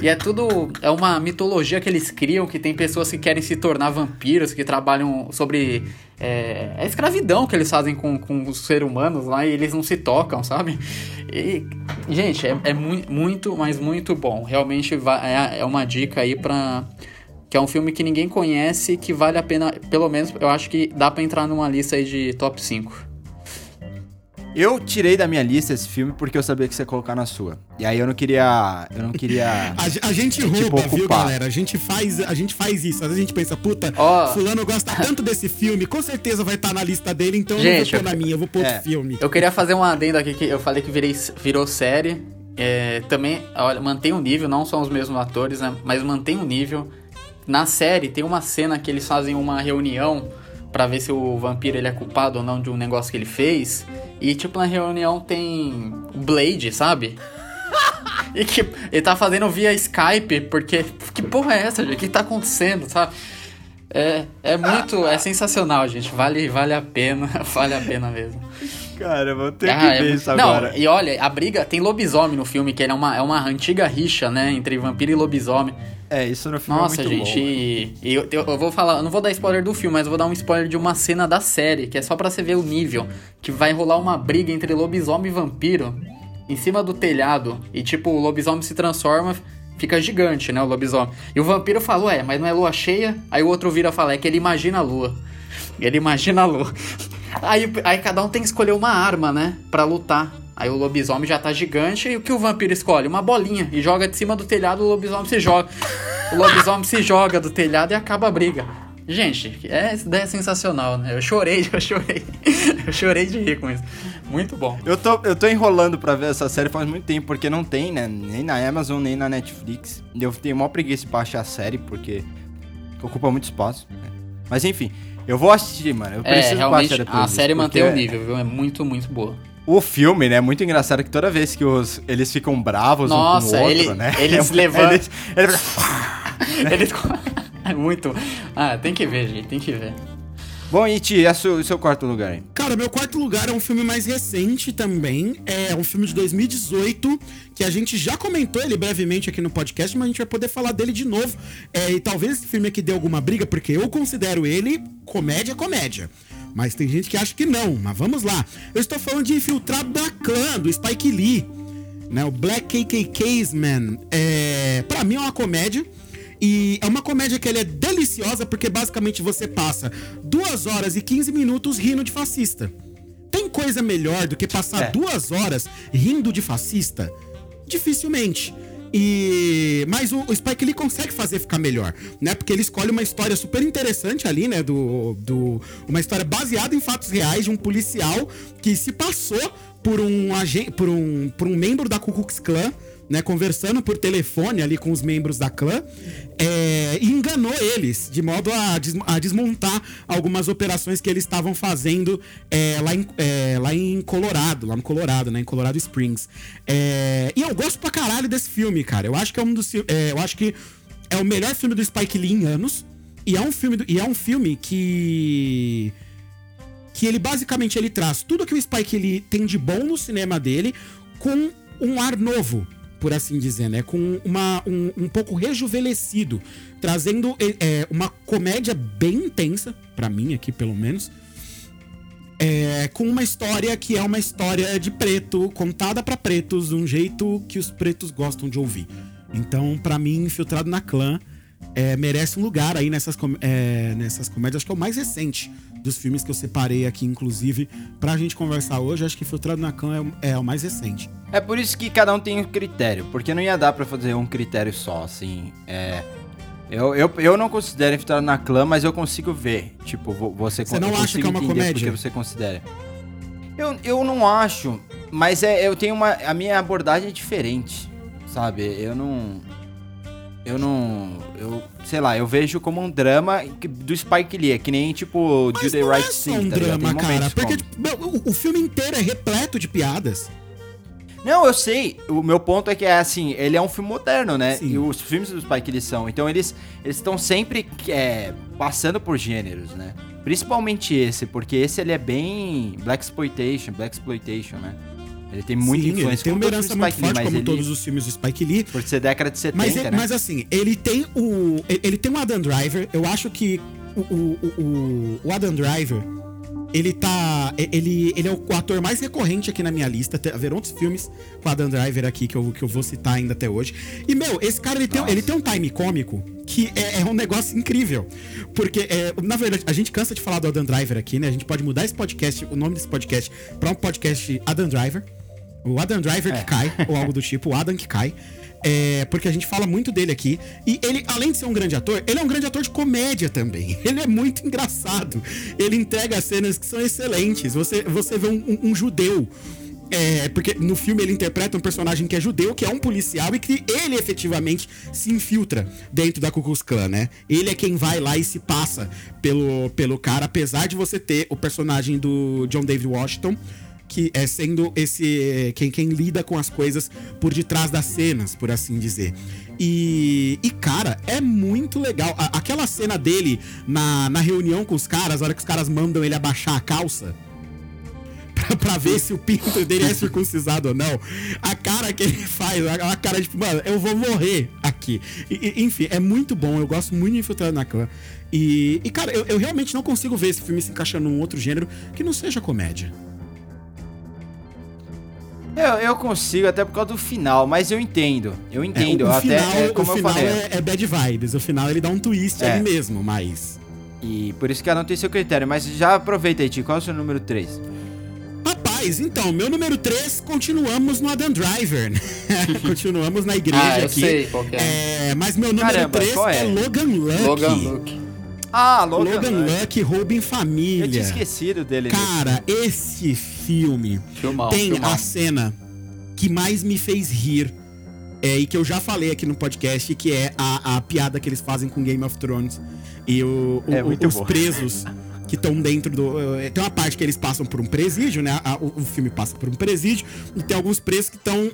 e é tudo. É uma mitologia que eles criam, que tem pessoas que querem se tornar vampiros, que trabalham sobre. É, é escravidão que eles fazem com, com os seres humanos lá e eles não se tocam, sabe? E, gente, é, é mui- muito, mas muito bom. Realmente é, é uma dica aí pra. Que é um filme que ninguém conhece, que vale a pena, pelo menos eu acho que dá pra entrar numa lista aí de top 5. Eu tirei da minha lista esse filme porque eu sabia que você ia colocar na sua. E aí eu não queria. Eu não queria. A, a gente É, tipo, rouba, viu, galera? A gente faz, a gente faz isso. Às vezes a gente pensa, puta, Ó. fulano gosta tanto desse filme, com certeza vai estar na lista dele, então Gente, eu não vou pôr eu- na minha, eu vou pôr É. outro filme. Eu queria fazer um adendo aqui que eu falei que virei, virou série. É, também, olha, mantém o nível, não são os mesmos atores, né? Mas mantém o nível. Na série tem uma cena que eles fazem uma reunião pra ver se o vampiro ele é culpado ou não de um negócio que ele fez. E tipo, na reunião tem o Blade, sabe? E que ele tá fazendo via Skype, porque. Que porra é essa, gente? O que tá acontecendo, sabe? É, é muito. É sensacional, gente. Vale, vale a pena. Vale a pena mesmo. Cara, vou ter Ah, que é ver muito- isso Não, agora. e olha, a briga tem lobisomem no filme, que é uma, é uma antiga rixa, né? Entre vampiro e lobisomem. É, isso no filme Nossa, é muito gente, bom. e, eu, eu- vou falar, eu não vou dar spoiler do filme, mas eu vou dar um spoiler de uma cena da série, que é só pra você ver o nível. Que vai rolar uma briga entre lobisomem e vampiro em cima do telhado. E tipo, o lobisomem se transforma, fica gigante, né? O lobisomem. E o vampiro fala, ué, mas não é lua cheia? Aí o outro vira e fala, é que ele imagina a lua. Ele imagina a lua. Aí, aí cada um tem que escolher uma arma, né? Pra lutar. Aí o lobisomem já tá gigante e o que o vampiro escolhe? Uma bolinha. E joga de cima do telhado, o lobisomem se joga. O lobisomem se joga do telhado e acaba a briga. Gente, é, essa ideia é sensacional, né? Eu chorei, eu chorei. Eu chorei de rir com isso. Muito bom. Eu tô, eu tô enrolando pra ver essa série faz muito tempo, porque não tem, né? Nem na Amazon, nem na Netflix. Eu tenho maior preguiça pra achar a série, porque ocupa muito espaço. né? Mas enfim, eu vou assistir, mano. Eu É, preciso realmente, baixar depois a série mantém o nível, viu? É muito, muito boa. O filme, né, é muito engraçado que toda vez que os, eles ficam bravos Nossa, um com o outro, ele- né? eles é- levantam- Eles, eles- Eles... É muito. Ah, tem que ver, gente, tem que ver. Bom, e Ti, e su- o seu quarto lugar aí? Cara, meu quarto lugar é um filme mais recente também. É um filme de 2018, que a gente já comentou ele brevemente aqui no podcast, mas a gente vai poder falar dele de novo. É, e talvez esse filme aqui dê alguma briga, porque eu considero ele comédia, comédia. Mas tem gente que acha que não, mas vamos lá. Eu estou falando de Infiltrado da Clã, do Spike Lee. Né, o Black KKK's Man. É, pra mim é uma comédia. E é uma comédia que ele é deliciosa porque basicamente você passa 2 horas e 15 minutos rindo de fascista. Tem coisa melhor do que passar É. duas horas rindo de fascista? Dificilmente. E mas o, o Spike Lee consegue fazer ficar melhor, né? Porque ele escolhe uma história super interessante ali, né? Do, do uma história baseada em fatos reais de um policial que se passou por um agente, por um, por um membro da Ku Klux Klan, né? Conversando por telefone ali com os membros da clã é, enganou eles de modo a, des- a desmontar algumas operações que eles estavam fazendo é, lá, em, é, lá em Colorado, lá no Colorado, né? Em Colorado Springs. É, e eu gosto pra caralho desse filme, cara. Eu acho que é um dos. é, eu acho que é o melhor filme do Spike Lee em anos. E é um filme, do- e é um filme que que ele basicamente ele traz tudo que o Spike Lee tem de bom no cinema dele com um ar novo, por assim dizer, né? Com uma, um, um pouco rejuvenescido, trazendo é, uma comédia bem intensa, pra mim aqui pelo menos, é, com uma história que é uma história de preto, contada pra pretos, de um jeito que os pretos gostam de ouvir. Então, pra mim, Infiltrado na Clã é, merece um lugar aí nessas, com- é, nessas comédias. Acho que é o mais recente dos filmes que eu separei aqui, inclusive, pra gente conversar hoje. Acho que Infiltrado na Clã é, é o mais recente. É por isso que cada um tem um critério, porque não ia dar pra fazer um critério só, assim. É. Eu, eu, eu não considero Infiltrado na Clã, mas eu consigo ver. Tipo, vo- você Você não acha que é uma comédia? Porque você considera. Eu, eu não acho, mas é, eu tenho uma. A minha abordagem é diferente, sabe? Eu não. Eu não. Eu, sei lá, eu vejo como um drama do Spike Lee, é que nem tipo Mas Do The não Right é só Thing, um tá ligado? Tem drama, cara. momentos Porque como- tipo, meu, o, o filme inteiro é repleto de piadas. Não, eu sei. O meu ponto é que é assim, ele é um filme moderno, né? Sim. E os filmes do Spike eles são. Então eles eles estão sempre é, passando por gêneros, né? Principalmente esse, porque esse ele é bem black exploitation, black exploitation, né? Ele tem muita Sim, ele influência tem como uma herança muito Lee, forte, como ele, todos os filmes do Spike Lee. por ser década de 70, Mas, ele- né? mas assim, ele tem o. Ele tem o Adam Driver. Eu acho que o, o, o, Adam Driver. Ele tá. Ele, ele é o ator mais recorrente aqui na minha lista. Haverão outros filmes com o Adam Driver aqui que eu, que eu vou citar ainda até hoje. E, meu, esse cara ele tem, ele tem um time cômico que é, é um negócio incrível. Porque, é, na verdade, a gente cansa de falar do Adam Driver aqui, né? A gente pode mudar esse podcast, o nome desse podcast, pra um podcast Adam Driver. O Adam Driver que cai, ou algo do tipo, o Adam que cai. É, porque a gente fala muito dele aqui. E ele, além de ser um grande ator, ele é um grande ator de comédia também. Ele é muito engraçado. Ele entrega cenas que são excelentes. Você, você vê um, um- um judeu. é, porque no filme ele interpreta um personagem que é judeu, que é um policial e que ele efetivamente se infiltra dentro da Ku Klux Klan, né? Ele é quem vai lá e se passa pelo, pelo cara, apesar de você ter o personagem do John David Washington, que é sendo esse quem, quem lida com as coisas por detrás das cenas, por assim dizer. E, e cara, é muito legal. A- aquela cena dele na, na reunião com os caras, a hora que os caras mandam ele abaixar a calça. Pra, ver se o pinto dele é circuncisado ou não. A cara que ele faz, a, cara de tipo, mano, eu vou morrer aqui. E- e, enfim, é muito bom. Eu gosto muito de Infiltrado na Clã. E, e cara, eu, eu realmente não consigo ver esse filme se encaixando num outro gênero que não seja comédia. Eu, eu consigo até por causa do final, mas eu entendo. Eu É, entendo. o, o até final, é, como o eu final falei. é, é bad vibes. O final ele dá um twist É. ali mesmo, mas. E por isso que ela não tem seu critério. Mas já aproveita aí, Tio. Qual é o seu número 3? Rapaz, então, meu número 3, continuamos no Adam Driver. né? continuamos na igreja Ah, eu aqui. sei qual é. É, mas meu número Caramba, 3 qual é? é? Logan Lucky. Logan Luke. Ah, Logan, Logan, Luck. Lucky, roubo em família. Eu tinha esquecido dele. Cara, esse filme Filmão, tem filmão. a cena que mais me fez rir. É, e que eu já falei aqui no podcast, que é a, a piada que eles fazem com Game of Thrones. E o, o- É muito os bom. presos que estão dentro do. eh, Tem uma parte que eles passam por um presídio, né? O, o filme passa por um presídio, e tem alguns presos que estão.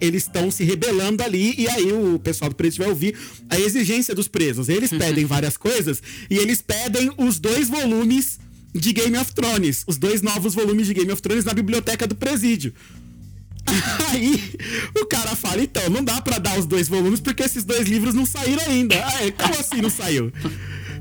eles estão se rebelando ali, e aí o pessoal do presídio vai ouvir a exigência dos presos. Eles pedem várias coisas, e eles pedem os dois volumes de Game of Thrones, os dois novos volumes de Game of Thrones na biblioteca do presídio. Aí o cara fala, então, não dá pra dar os dois volumes porque esses dois livros não saíram ainda. Aí, como assim não saiu?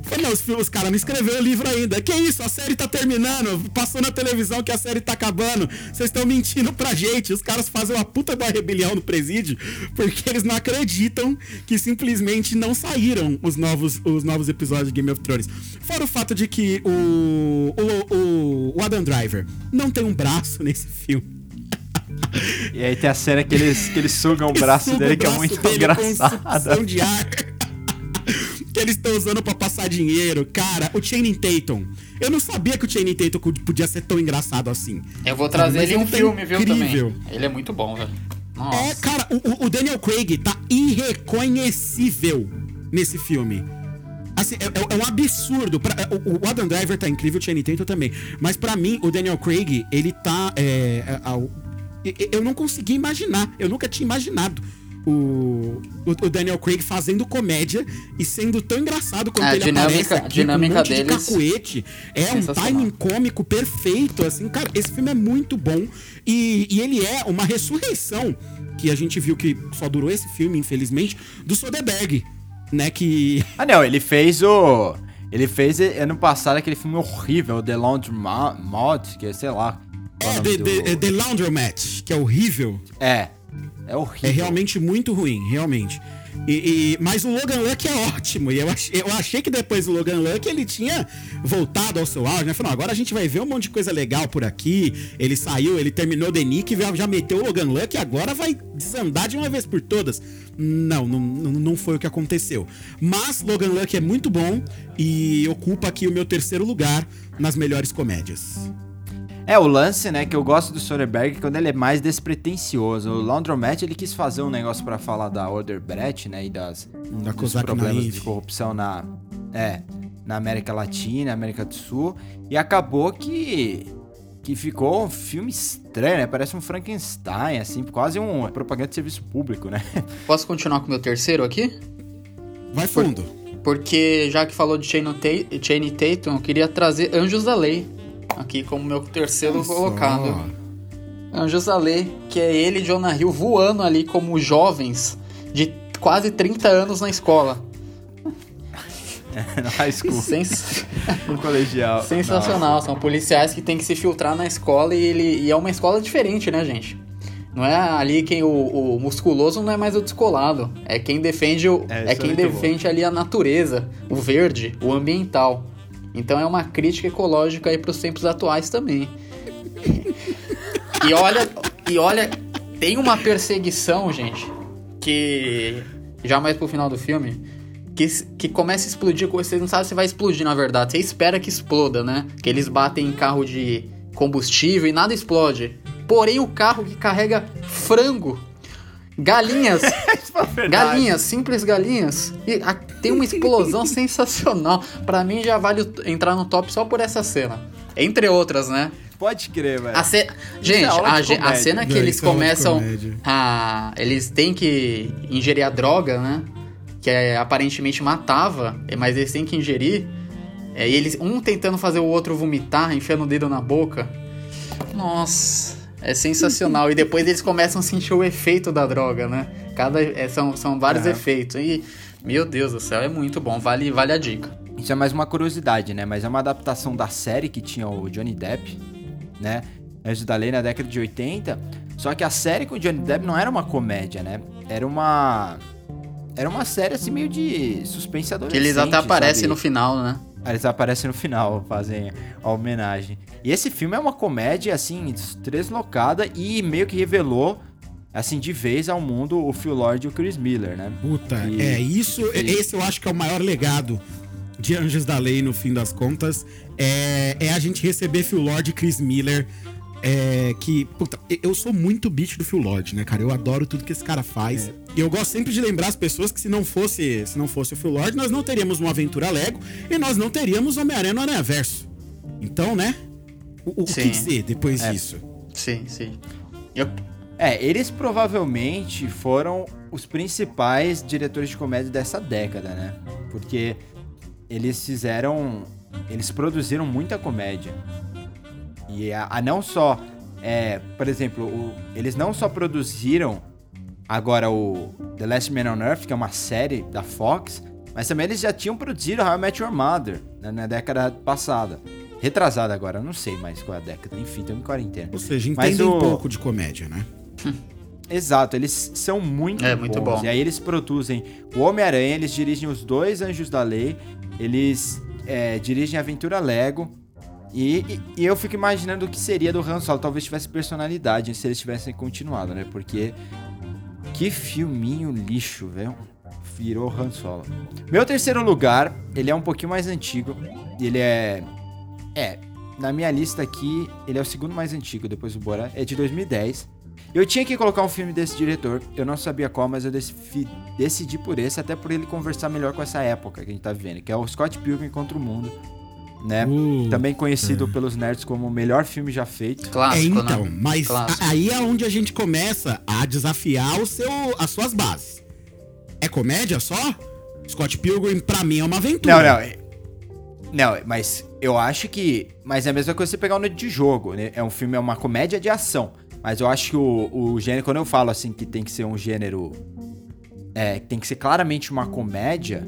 Falei, não, os, os caras não escreveram o livro ainda. Que isso? A série tá terminando. Passou na televisão que a série tá acabando. Vocês estão mentindo pra gente. Os caras fazem uma puta da rebelião no presídio porque eles não acreditam que simplesmente não saíram os novos, os novos episódios de Game of Thrones. Fora o fato de que o, o, o, o Adam Driver não tem um braço nesse filme. E aí tem a cena que eles, que eles sugam o braço dele, que é muito com engraçado. de ar. Que eles estão usando pra passar dinheiro. Cara, o Channing Tatum. Eu não sabia que o Channing Tatum podia ser tão engraçado assim. Eu vou trazer ele em um tá filme, viu, incrível. também. Ele é muito bom, velho. Nossa. É, cara, o, o- Daniel Craig tá irreconhecível nesse filme. Assim, é, é- é um absurdo. Pra- o, o Adam Driver tá incrível, o Channing Tatum também. Mas pra mim, o Daniel Craig, ele tá... é, é, eu não consegui imaginar. Eu nunca tinha imaginado o, o, o Daniel Craig fazendo comédia e sendo tão engraçado quanto É, a ele dinâmica- aparece a aqui, dinâmica com um monte deles- de cacuete. É um timing cômico perfeito, assim, cara, esse filme é muito bom e, e ele é uma ressurreição que a gente viu que só durou esse filme, infelizmente, do Soderbergh, né, que... Ah, não, ele fez o. Ele fez ano passado aquele filme horrível, The Laundromat, que é, sei lá. É, nome The, do- The, The Laundromat, que é horrível. É. É horrível. É realmente muito ruim, realmente. E, e- mas o Logan Luck é ótimo. E eu achei, eu achei que depois do Logan Luck ele tinha voltado ao seu auge, né? Falou, agora a gente vai ver um monte de coisa legal por aqui. Ele saiu, ele terminou The Nick, já, meteu o Logan Luck e agora vai desandar de uma vez por todas. Não, não, não não foi o que aconteceu. Mas Logan Luck é muito bom e ocupa aqui o meu terceiro lugar nas melhores comédias. É, o lance, né, que eu gosto do Soderbergh quando ele é mais despretensioso. O Laundromat, ele quis fazer um negócio pra falar da Order Brett, né, e das, Da dos Kozak problemas Naive. de corrupção na, é, na América Latina, América do Sul, e acabou que que ficou um filme estranho, né? Parece um Frankenstein, assim, quase um propaganda de serviço público, né? Posso continuar com o meu terceiro aqui? Vai fundo. Porque já que falou de Channing Tatum, eu queria trazer Anjos da Lei aqui como meu terceiro colocado. Anjos da Lei, que é ele e Jonah Hill voando ali como jovens de quase 30 anos na escola. no high school, Sens- no colegial. Sensacional, são policiais que têm que se filtrar na escola e ele e é uma escola diferente, né, gente? Não é ali quem o, o musculoso não é mais o descolado. É quem defende o, É, é, é quem muito defende ali a natureza, o verde, o ambiental. Então é uma crítica ecológica aí pros tempos atuais também. e olha, e olha, tem uma perseguição, gente, que já mais pro final do filme, que, que começa a explodir, você não sabe se vai explodir na verdade, você espera que exploda, né? Que eles batem em carro de combustível e nada explode. Porém, o carro que carrega frango, galinhas, galinhas, simples galinhas, e a- tem uma explosão sensacional. Pra mim já vale o- entrar no top só por essa cena. Entre outras, né? Pode crer, velho. A ce- Gente, aula a, a cena que Não, eles é de começam a. Eles têm que ingerir a droga, né? Que é, aparentemente matava, mas eles têm que ingerir. É, e eles, um tentando fazer o outro vomitar, enfiando o dedo na boca. Nossa, é sensacional. e depois eles começam a sentir o efeito da droga, né? Cada, é, são, são vários É. efeitos. E, meu Deus do céu, é muito bom. Vale, vale a dica. Isso é mais uma curiosidade, né? Mas é uma adaptação da série que tinha o Johnny Depp, né? Anjos da Lei na década de 80. Só que a série com o Johnny Depp não era uma comédia, né? Era uma. Era uma série assim meio de suspense Que adolescente. eles até aparecem no final, né? Eles aparecem no final, fazem a homenagem. E esse filme é uma comédia, assim, deslocada e meio que revelou, assim, de vez ao mundo o Phil Lord e o Chris Miller, né? Puta, E- é isso. e- Esse eu acho que é o maior legado de Anjos da Lei, no fim das contas. É, é a gente receber Phil Lord e Chris Miller. É, que, puta, eu sou muito beat do Phil Lord, né, cara? Eu adoro tudo que esse cara faz. E eu gosto sempre de lembrar as pessoas que se não fosse, se não fosse o Phil Lord, nós não teríamos uma aventura Lego e nós não teríamos Homem-Aranha no Aranha Verso. Então, né? O, o que ser depois É. disso? Sim, sim. Eu, É, eles provavelmente foram os principais diretores de comédia dessa década, né? Porque eles fizeram. Eles produziram muita comédia. E a, a não só. É, por exemplo, o- eles não só produziram agora o The Last Man on Earth, que é uma série da Fox, mas também eles já tinham produzido How I Met Your Mother né, na década passada. Retrasada agora, eu não sei mais qual é a década. Enfim, estamos em quarentena. Ou seja, entendem o- um pouco de comédia, né? Exato, eles são muito É, muito bons. bom. E aí eles produzem o Homem-Aranha, eles dirigem os dois Anjos da Lei, eles é, dirigem a Aventura Lego. E, e- eu fico imaginando o que seria do Han Solo. Talvez tivesse personalidade se eles tivessem continuado, né? Porque que filminho lixo, velho. Virou Han Solo. Meu terceiro lugar, ele é um pouquinho mais antigo. Ele é. É, na minha lista aqui, ele é o segundo mais antigo depois do Bora. É de 2010. Eu tinha que colocar um filme desse diretor. Eu não sabia qual, mas eu decidi, decidi por esse, até por ele conversar melhor com essa época que a gente tá vivendo, que é o Scott Pilgrim contra o Mundo. Né? Uh, Também conhecido pelos nerds como o melhor filme já feito. É, clássico, então, né? mas Clássico. aí é onde a gente começa a desafiar o seu, as suas bases. É comédia só? Scott Pilgrim, pra mim, é uma aventura. Não, não. é- Não, mas eu acho que. Mas é a mesma coisa você pegar o Noite de Jogo, né? É um filme, é uma comédia de ação. Mas eu acho que o, o gênero, quando eu falo assim que tem que ser um gênero. É, tem que ser claramente uma comédia.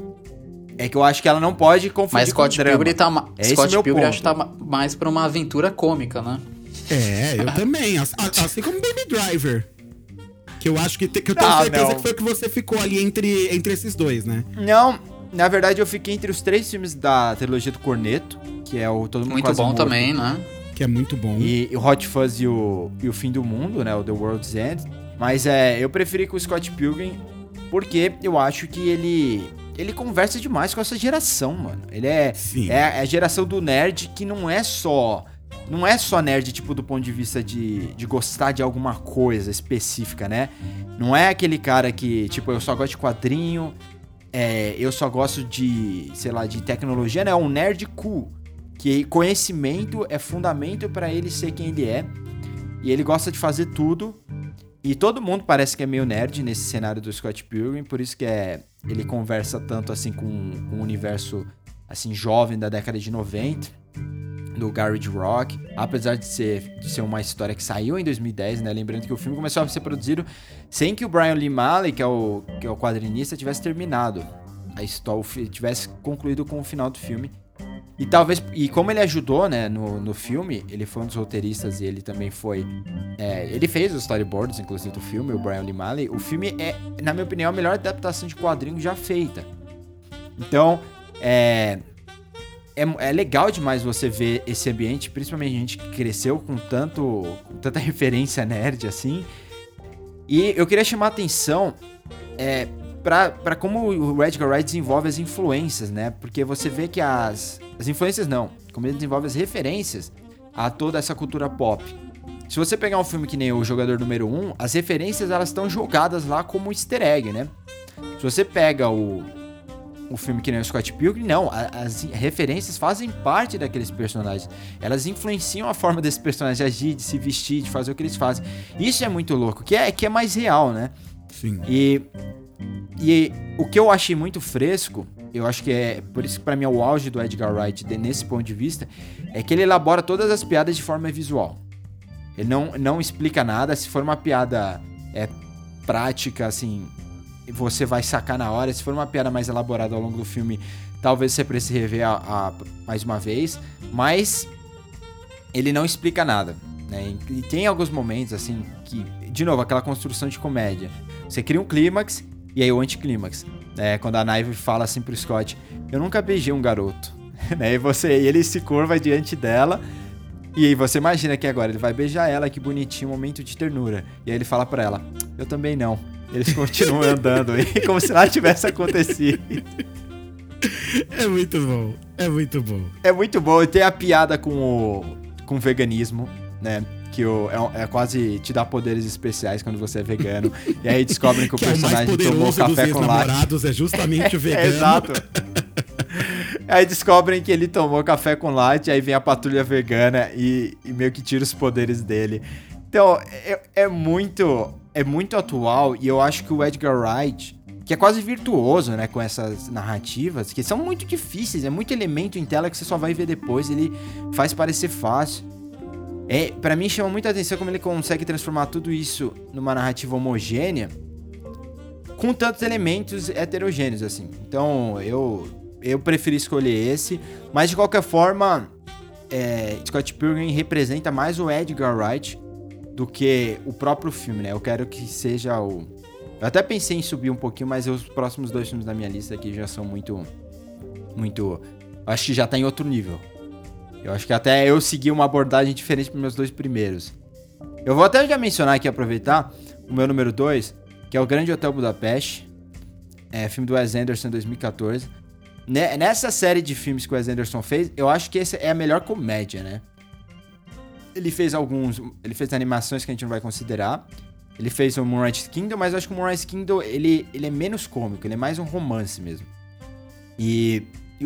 É que eu acho que ela não pode confundir Mas Scott com drama. Pilgrim tá, ma- É Scott Pilgrim ponto. acho que tá ma- mais pra uma aventura cômica, né? É, eu também. Assim, como Baby Driver. Que eu acho que, te- que eu tenho Não, certeza não. que foi o que você ficou ali entre, entre esses dois, né? Não, na verdade eu fiquei entre os três filmes da trilogia do Corneto, que é o Todo Mundo Muito Quase bom Morto, também, né? Que é muito bom. E, e o Hot Fuzz e o, e o Fim do Mundo, né? O The World's End. Mas é, eu preferi com o Scott Pilgrim porque eu acho que ele. Ele conversa demais com essa geração, mano. Ele é, Sim. é a geração do nerd que não é só. Não é só nerd, tipo, do ponto de vista de, de gostar de alguma coisa específica, né? Não é aquele cara que, tipo, eu só gosto de quadrinho, é, eu só gosto de, sei lá, de tecnologia, né? É um nerd cool. Que conhecimento é fundamento pra ele ser quem ele é. E ele gosta de fazer tudo. E todo mundo parece que é meio nerd nesse cenário do Scott Pilgrim, por isso que é, ele conversa tanto assim com, com o universo assim jovem da década de 90, do Garage Rock, apesar de ser, de ser uma história que saiu em 2010, né? Lembrando que o filme começou a ser produzido sem que o Brian Lee Malley, que é o, que é o quadrinista, tivesse terminado a história, tivesse concluído com o final do filme. E talvez. E como ele ajudou, né, no, no filme, ele foi um dos roteiristas e ele também foi. é, ele fez os storyboards, inclusive, do filme, o Brian Lee Malley. O filme é, na minha opinião, a melhor adaptação de quadrinho já feita. Então, é. É, é legal demais você ver esse ambiente, principalmente a gente que cresceu com, tanto, com tanta referência nerd assim. E eu queria chamar a atenção é, para como o Edgar Wright desenvolve as influências, né? Porque você vê que as. As influências não, como ele desenvolve as referências a toda essa cultura pop. Se você pegar um filme que nem o Jogador Número 1, as referências elas estão jogadas lá como easter egg, né? Se você pega o, o filme que nem o Scott Pilgrim, não, as referências fazem parte daqueles personagens. Elas influenciam a forma desses personagens de agir, de se vestir, de fazer o que eles fazem. Isso é muito louco, que é, que é mais real, né? Sim. E, e o que eu achei muito fresco, eu acho que é por isso que pra mim é o auge do Edgar Wright nesse ponto de vista, é que ele elabora todas as piadas de forma visual. Ele não, não explica nada, se for uma piada é, prática, assim, você vai sacar na hora. Se for uma piada mais elaborada ao longo do filme, talvez você precise rever a, a- mais uma vez. Mas ele não explica nada. Né? E tem alguns momentos, assim, que, de novo, aquela construção de comédia. Você cria um clímax e aí o anticlímax. Né? Quando a Naive fala assim pro Scott: Eu nunca beijei um garoto. né? E, você, e ele se curva diante dela. E aí você imagina que agora ele vai beijar ela, que bonitinho, um momento de ternura. E aí ele fala pra ela: Eu também não. Eles continuam andando aí, como se nada tivesse acontecido. É muito bom. É muito bom. É muito bom. E tem a piada com o, com o veganismo, né? Que o, é, é quase te dá poderes especiais quando você é vegano. e aí descobrem que o Que é o personagem tomou poderoso dos café com latte. ex-namorados, é justamente o vegano. Exato. aí descobrem que ele tomou café com latte, aí vem a patrulha vegana e, e meio que tira os poderes dele. Então, é, é muito é muito atual e eu acho que o Edgar Wright, que é quase virtuoso, né, com essas narrativas, que são muito difíceis, é muito elemento em tela que você só vai ver depois, ele faz parecer fácil. É, para mim chama muita atenção como ele consegue transformar tudo isso numa narrativa homogênea com tantos elementos heterogêneos, assim. Então, eu, eu preferi escolher esse, mas de qualquer forma, é, Scott Pilgrim representa mais o Edgar Wright do que o próprio filme, né? Eu quero que seja o... Eu até pensei em subir um pouquinho, mas os próximos dois filmes da minha lista aqui já são muito... Muito... Acho que já tá em outro nível. Eu acho que até eu segui uma abordagem diferente para meus dois primeiros. Eu vou até já mencionar aqui, aproveitar, o meu número 2, que é o Grande Hotel Budapeste. É filme do Wes Anderson 2014. Ne- Nessa série de filmes que o Wes Anderson fez, eu acho que essa é a melhor comédia, né? Ele fez alguns. Ele fez animações que a gente não vai considerar. Ele fez o Moonrise Kingdom, mas eu acho que o Moonrise Kingdom ele, ele é menos cômico, ele é mais um romance mesmo. E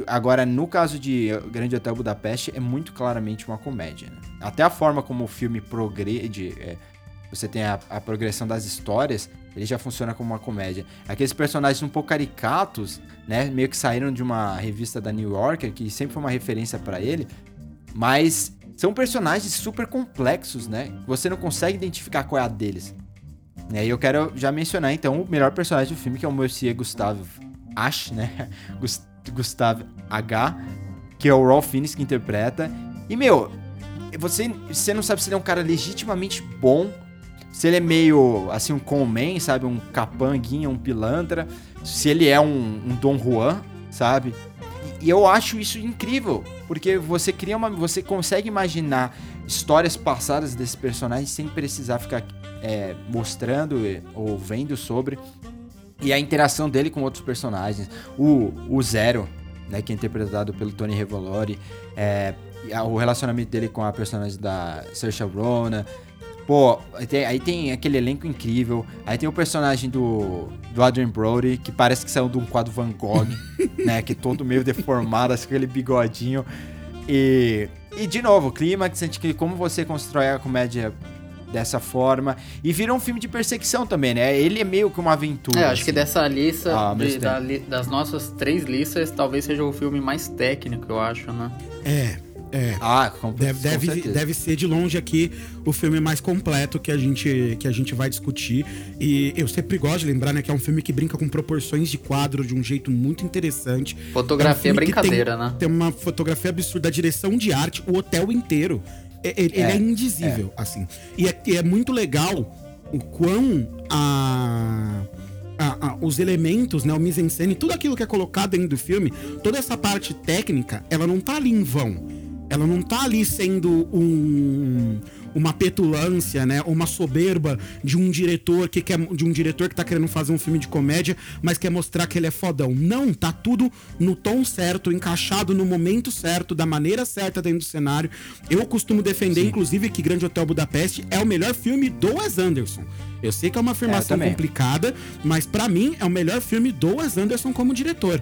agora, no caso de Grande Hotel Budapeste, é muito claramente uma comédia. né? Até a forma como o filme progrede, é, você tem a, a progressão das histórias, ele já funciona como uma comédia. Aqueles personagens um pouco caricatos, né, meio que saíram de uma revista da New Yorker, que sempre foi uma referência pra ele, mas são personagens super complexos, né? Você não consegue identificar qual é a deles. E aí eu quero já mencionar então o melhor personagem do filme, que é o Monsieur Gustave Ash, né? Gus- Gustave H, que é o Ralph Fiennes que interpreta. E meu, você, você não sabe se ele é um cara legitimamente bom, se ele é meio assim um conman, sabe, um capanguinha, um pilantra, se ele é um, um Dom Juan, sabe? E, e eu acho isso incrível, porque você cria uma, você consegue imaginar histórias passadas desses personagens sem precisar ficar é, mostrando ou vendo sobre. E a interação dele com outros personagens. O, o Zero, né, que é interpretado pelo Tony Revolori. É, o relacionamento dele com a personagem da Saoirse Ronan. Pô, aí tem, aí tem aquele elenco incrível. Aí tem o personagem do, do Adrian Brody, que parece que saiu de um quadro Van Gogh, né? Que é todo meio deformado, assim, com aquele bigodinho. E, e de novo, o clímax, como você constrói a comédia dessa forma. E vira um filme de perseguição também, né? Ele é meio que uma aventura. É, acho que assim. dessa lista, Ah, de- da li- das nossas três listas, talvez seja o filme mais técnico, eu acho, né? É, É. Ah, com, Deve, com deve, certeza. deve ser de longe aqui o filme mais completo que a gente, que a gente vai discutir. E eu sempre gosto de lembrar, né, que é um filme que brinca com proporções de quadro de um jeito muito interessante. Fotografia É um que brincadeira, tem, né? Tem uma fotografia absurda, a direção de arte, o hotel inteiro. É- Ele ele é, É, indizível, assim. E é, e é muito legal o quão a- os elementos, né, o mise-en-scène, tudo aquilo que é colocado dentro do filme, toda essa parte técnica, ela não tá ali em vão. Ela não tá ali sendo um, uma petulância, né, uma soberba de um diretor que quer de um diretor que tá querendo fazer um filme de comédia, mas quer mostrar que ele é fodão. Não, tá tudo no tom certo, encaixado no momento certo, da maneira certa dentro do cenário. Eu costumo defender inclusive que Grande Hotel Budapeste é o melhor filme do Wes Anderson. Eu sei que é uma afirmação também. complicada, mas pra mim é o melhor filme do Wes Anderson como diretor.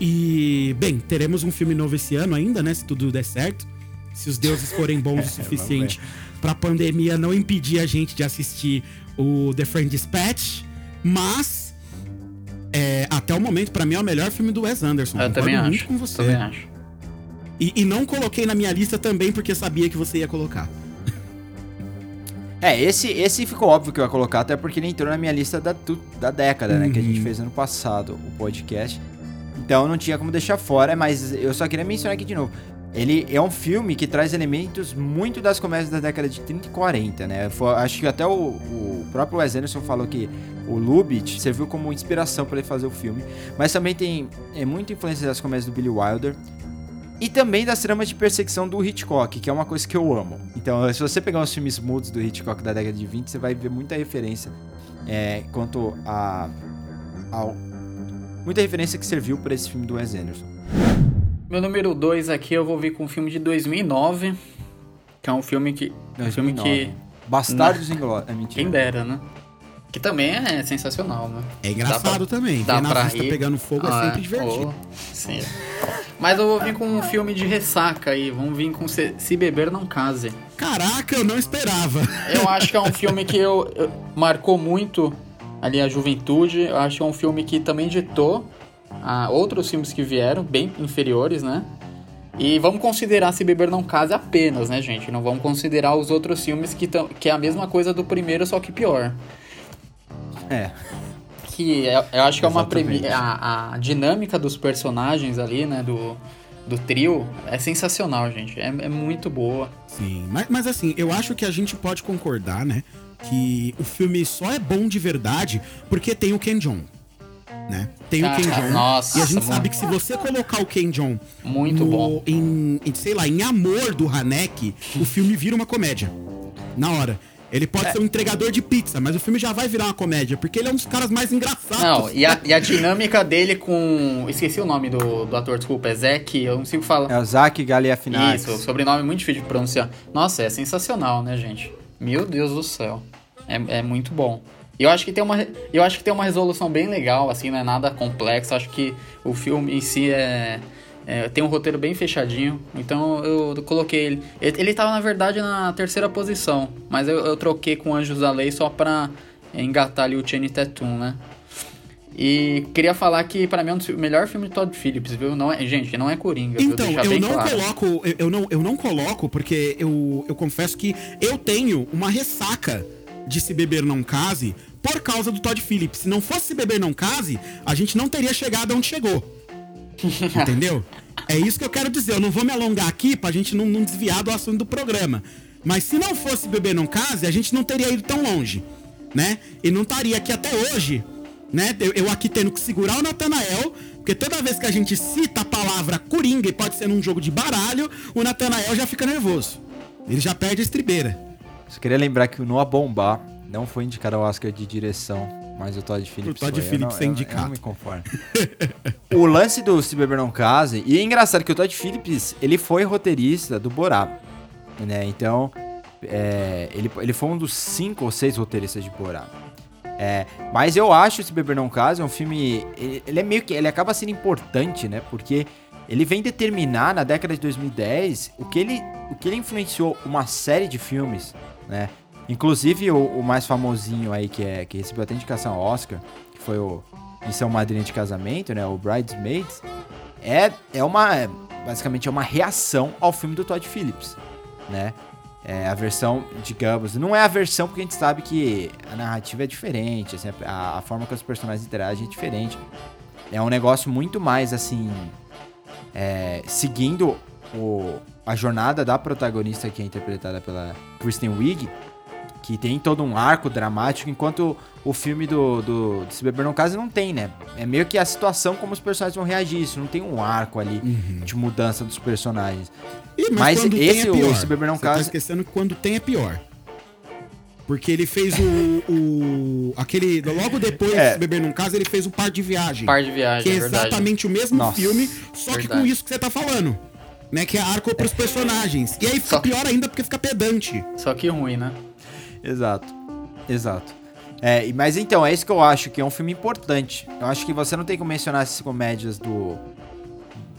E, bem, teremos um filme novo esse ano ainda, né? Se tudo der certo. Se os deuses forem bons o suficiente pra pandemia não impedir a gente de assistir o The Friend Dispatch. Mas, é, até o momento, pra mim é o melhor filme do Wes Anderson. Eu também acho. com você. Também acho. E, e não coloquei na minha lista também porque sabia que você ia colocar. É, esse, esse ficou óbvio que eu ia colocar, até porque ele entrou na minha lista da, da década, né? Que a gente Uhum. fez ano passado, o podcast. Então não tinha como deixar fora, mas eu só queria mencionar aqui de novo. Ele é um filme que traz elementos muito das comédias da década de 30 e 40, né? Foi- acho que até o, o próprio Wes Anderson falou que o Lubitsch serviu como inspiração para ele fazer o filme. Mas também tem é, muita influência das comédias do Billy Wilder. E também das tramas de perseguição do Hitchcock, que é uma coisa que eu amo. Então, se você pegar os filmes mudos do Hitchcock da década de 20, você vai ver muita referência é, quanto a. ao- muita referência que serviu para esse filme do Wes Anderson. Meu número 2 aqui eu vou vir com um filme de 2009, que é um filme que. Um filme 2009. que. Bastardos Inglórios. É mentira. Quem dera, né? Que também é sensacional, né? É engraçado pra- também. Dá Ver pra rir. pegando fogo Ah, é sempre divertido. oh, sim. Mas eu vou vir com um filme de ressaca aí. Vamos vir com Se, Se Beber Não Case. Caraca, eu não esperava. Eu acho que é um filme que eu, eu- marcou muito ali a juventude. Eu acho que é um filme que também ditou a outros filmes que vieram, bem inferiores, né? E vamos considerar Se Beber Não Case apenas, né, gente? Não vamos considerar os outros filmes que, tão, que é a mesma coisa do primeiro, só que pior. É. Que é- eu acho que é uma Exatamente. premi- a, a dinâmica dos personagens ali, né, do, do trio, é sensacional, gente. É, é muito boa. Sim, mas, mas assim, eu acho que a gente pode concordar, né? Que o filme só é bom de verdade porque tem o Ken Jeong. Né? Tem o Ah, Ken Jeong. nossa, e a gente mano. sabe que se você colocar o Ken Jeong Muito no- bom. Em, em, sei lá, em amor do Haneke, o filme vira uma comédia. Na hora. Ele pode É. ser um entregador de pizza, mas o filme já vai virar uma comédia, porque ele é um dos caras mais engraçados. Não, e a, e a dinâmica dele com. Esqueci o nome do, do ator, desculpa, é Zack, eu não consigo falar. É o Zac Galifianakis. Isso, o sobrenome é muito difícil de pronunciar. Nossa, é sensacional, né, gente? Meu Deus do céu. É, é muito bom. Eu acho que tem uma eu acho que tem uma resolução bem legal, assim, não é nada complexo. Acho que o filme em si é, é- tem um roteiro bem fechadinho. Então eu coloquei ele. Ele ele tava, na verdade, na terceira posição. Mas eu, eu troquei com Anjos da Lei só pra engatar ali o Channing Tatum, né? E queria falar que pra mim é um dos melhor filme de Todd Phillips, viu? Não é, gente, não é Coringa? Então, eu não claro. coloco, eu, eu não, eu não coloco, porque eu, eu confesso que eu tenho uma ressaca de Se Beber Não Case por causa do Todd Phillips. Se não fosse Se Beber Não Case, a gente não teria chegado onde chegou. Entendeu? É isso que eu quero dizer. Eu não vou me alongar aqui pra gente não, não desviar do assunto do programa. Mas se não fosse Beber Não Case, a gente não teria ido tão longe, né? E não estaria aqui até hoje, né? Eu, eu aqui tendo que segurar o Natanael, porque toda vez que a gente cita a palavra Coringa e pode ser num jogo de baralho, o Natanael já fica nervoso. Ele já perde a estribeira. Só queria lembrar que o Noah Bombar não foi indicado ao Oscar de direção, mas o Todd Phillips Todd foi. Phillips é indicado. Eu não me conformo. o lance do Se Beber Não Case, e é engraçado que o Todd Phillips, ele foi roteirista do Borá, né? Então, é, ele, ele foi um dos cinco ou seis roteiristas de Borá. É, mas eu acho Se Beber Não Case é um filme, ele, ele é meio que, ele acaba sendo importante, né? Porque ele vem determinar na década de 2010 o que ele, o que ele influenciou uma série de filmes, né? Inclusive o, o mais famosinho aí que é que recebeu até indicação ao Oscar, que foi o Missão Madrinha de Casamento, né? O Bridesmaids, é, é uma basicamente é uma reação ao filme do Todd Phillips, né? É a versão, digamos, não é a versão porque a gente sabe que a narrativa é diferente, assim, a, a forma que os personagens interagem é diferente. É um negócio muito mais assim, é, seguindo o, a jornada da protagonista que é interpretada pela Kristen Wiig, que tem todo um arco dramático, enquanto o filme do, do, do Se Beber No Caso não tem, né? É meio que a situação como os personagens vão reagir, isso não tem um arco ali Uhum. de mudança dos personagens. Ih, Mas quando esse, tem é o pior. Se Beber Não Você tá Case- esquecendo que quando tem é pior. Porque ele fez o. o aquele. Logo depois É. de Se Beber Num Caso, ele fez o Par de Viagem. Par de viagem, Que é é verdade. exatamente o mesmo Nossa, filme, só que verdade. com isso que você tá falando. Né? Que é arco pros personagens. E aí fica Só- pior ainda porque fica pedante. Só que ruim, né? Exato. Exato. É, e- mas então, é isso que eu acho, que é um filme importante. Eu acho que você não tem que mencionar essas comédias do,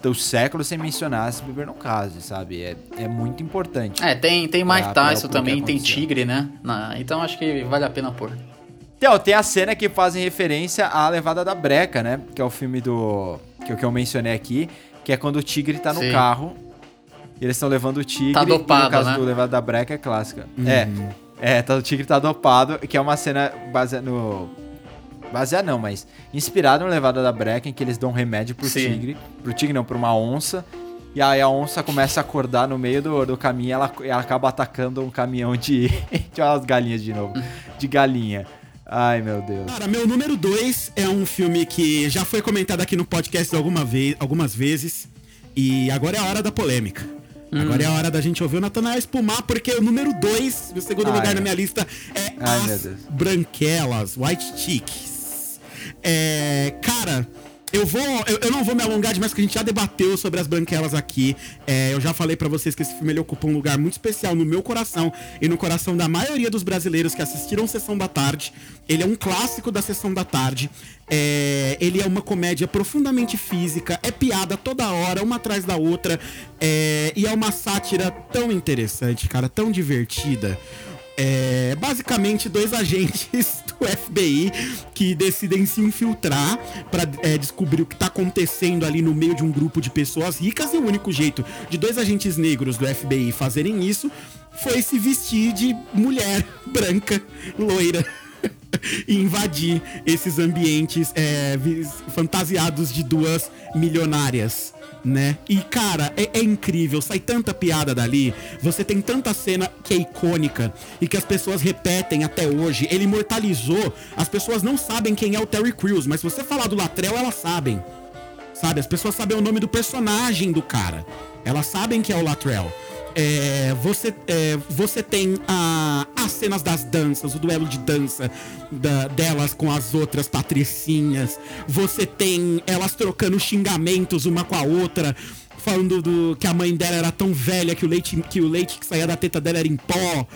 do século sem mencionar Se Beber Não Case, sabe? É, é muito importante. É, tem, tem Mike Pra- pra Tyson também, tem. Tigre, né? Na- então acho que vale a pena pôr. Então, tem a cena que fazem referência à Levada da Breca, né? Que é o filme do. Que, é o que eu mencionei aqui. Que é quando o tigre tá no Sim. carro. E eles estão levando o tigre. Tá e no dopado, caso né? do Levada da Breca é clássica. É. É, tá, o tigre tá dopado. Que é uma cena baseada no. Baseada não, mas inspirada no Levada da Breca, em que eles dão um remédio pro Sim. tigre. Pro tigre não, pra uma onça. E aí a onça começa a acordar no meio do, do caminho e ela, ela acaba atacando um caminhão de. de umas galinhas de novo. De galinha. Ai, meu Deus. Cara, meu número 2 é um filme que já foi comentado aqui no podcast alguma vez, algumas vezes. E agora é a hora da polêmica. Agora é a hora da gente ouvir o Natanael espumar, porque o número 2, o segundo Ai, lugar na meu. minha lista, é Ai, As. Branquelas, White Chicks. É, cara, eu vou. Eu, eu não vou me alongar demais, porque a gente já debateu sobre as branquelas aqui. É, eu já falei pra vocês que esse filme ele ocupa um lugar muito especial no meu coração e no coração da maioria dos brasileiros que assistiram Sessão da Tarde. Ele é um clássico da Sessão da Tarde. É, ele é uma comédia profundamente física, é piada toda hora, uma atrás da outra. é, e é uma sátira tão interessante, cara, tão divertida. É, basicamente dois agentes do FBI que decidem se infiltrar para descobrir o que tá acontecendo ali no meio de um grupo de pessoas ricas e o único jeito de dois agentes negros do FBI fazerem isso foi se vestir de mulher branca, loira. e invadir esses ambientes é, fantasiados de duas milionárias, né? E, cara, é, é incrível, sai tanta piada dali, você tem tanta cena que é icônica e que as pessoas repetem até hoje. Ele imortalizou, as pessoas não sabem quem é o Terry Crews, mas se você falar do Latrell, elas sabem. Sabe? As pessoas sabem o nome do personagem do cara. Elas sabem que é o Latrell. É, você, é, você tem a- as cenas das danças, o duelo de dança da- delas com as outras patricinhas. Você tem elas trocando xingamentos uma com a outra, falando do, que a mãe dela era tão velha que o leite que, o leite que saía da teta dela era em pó.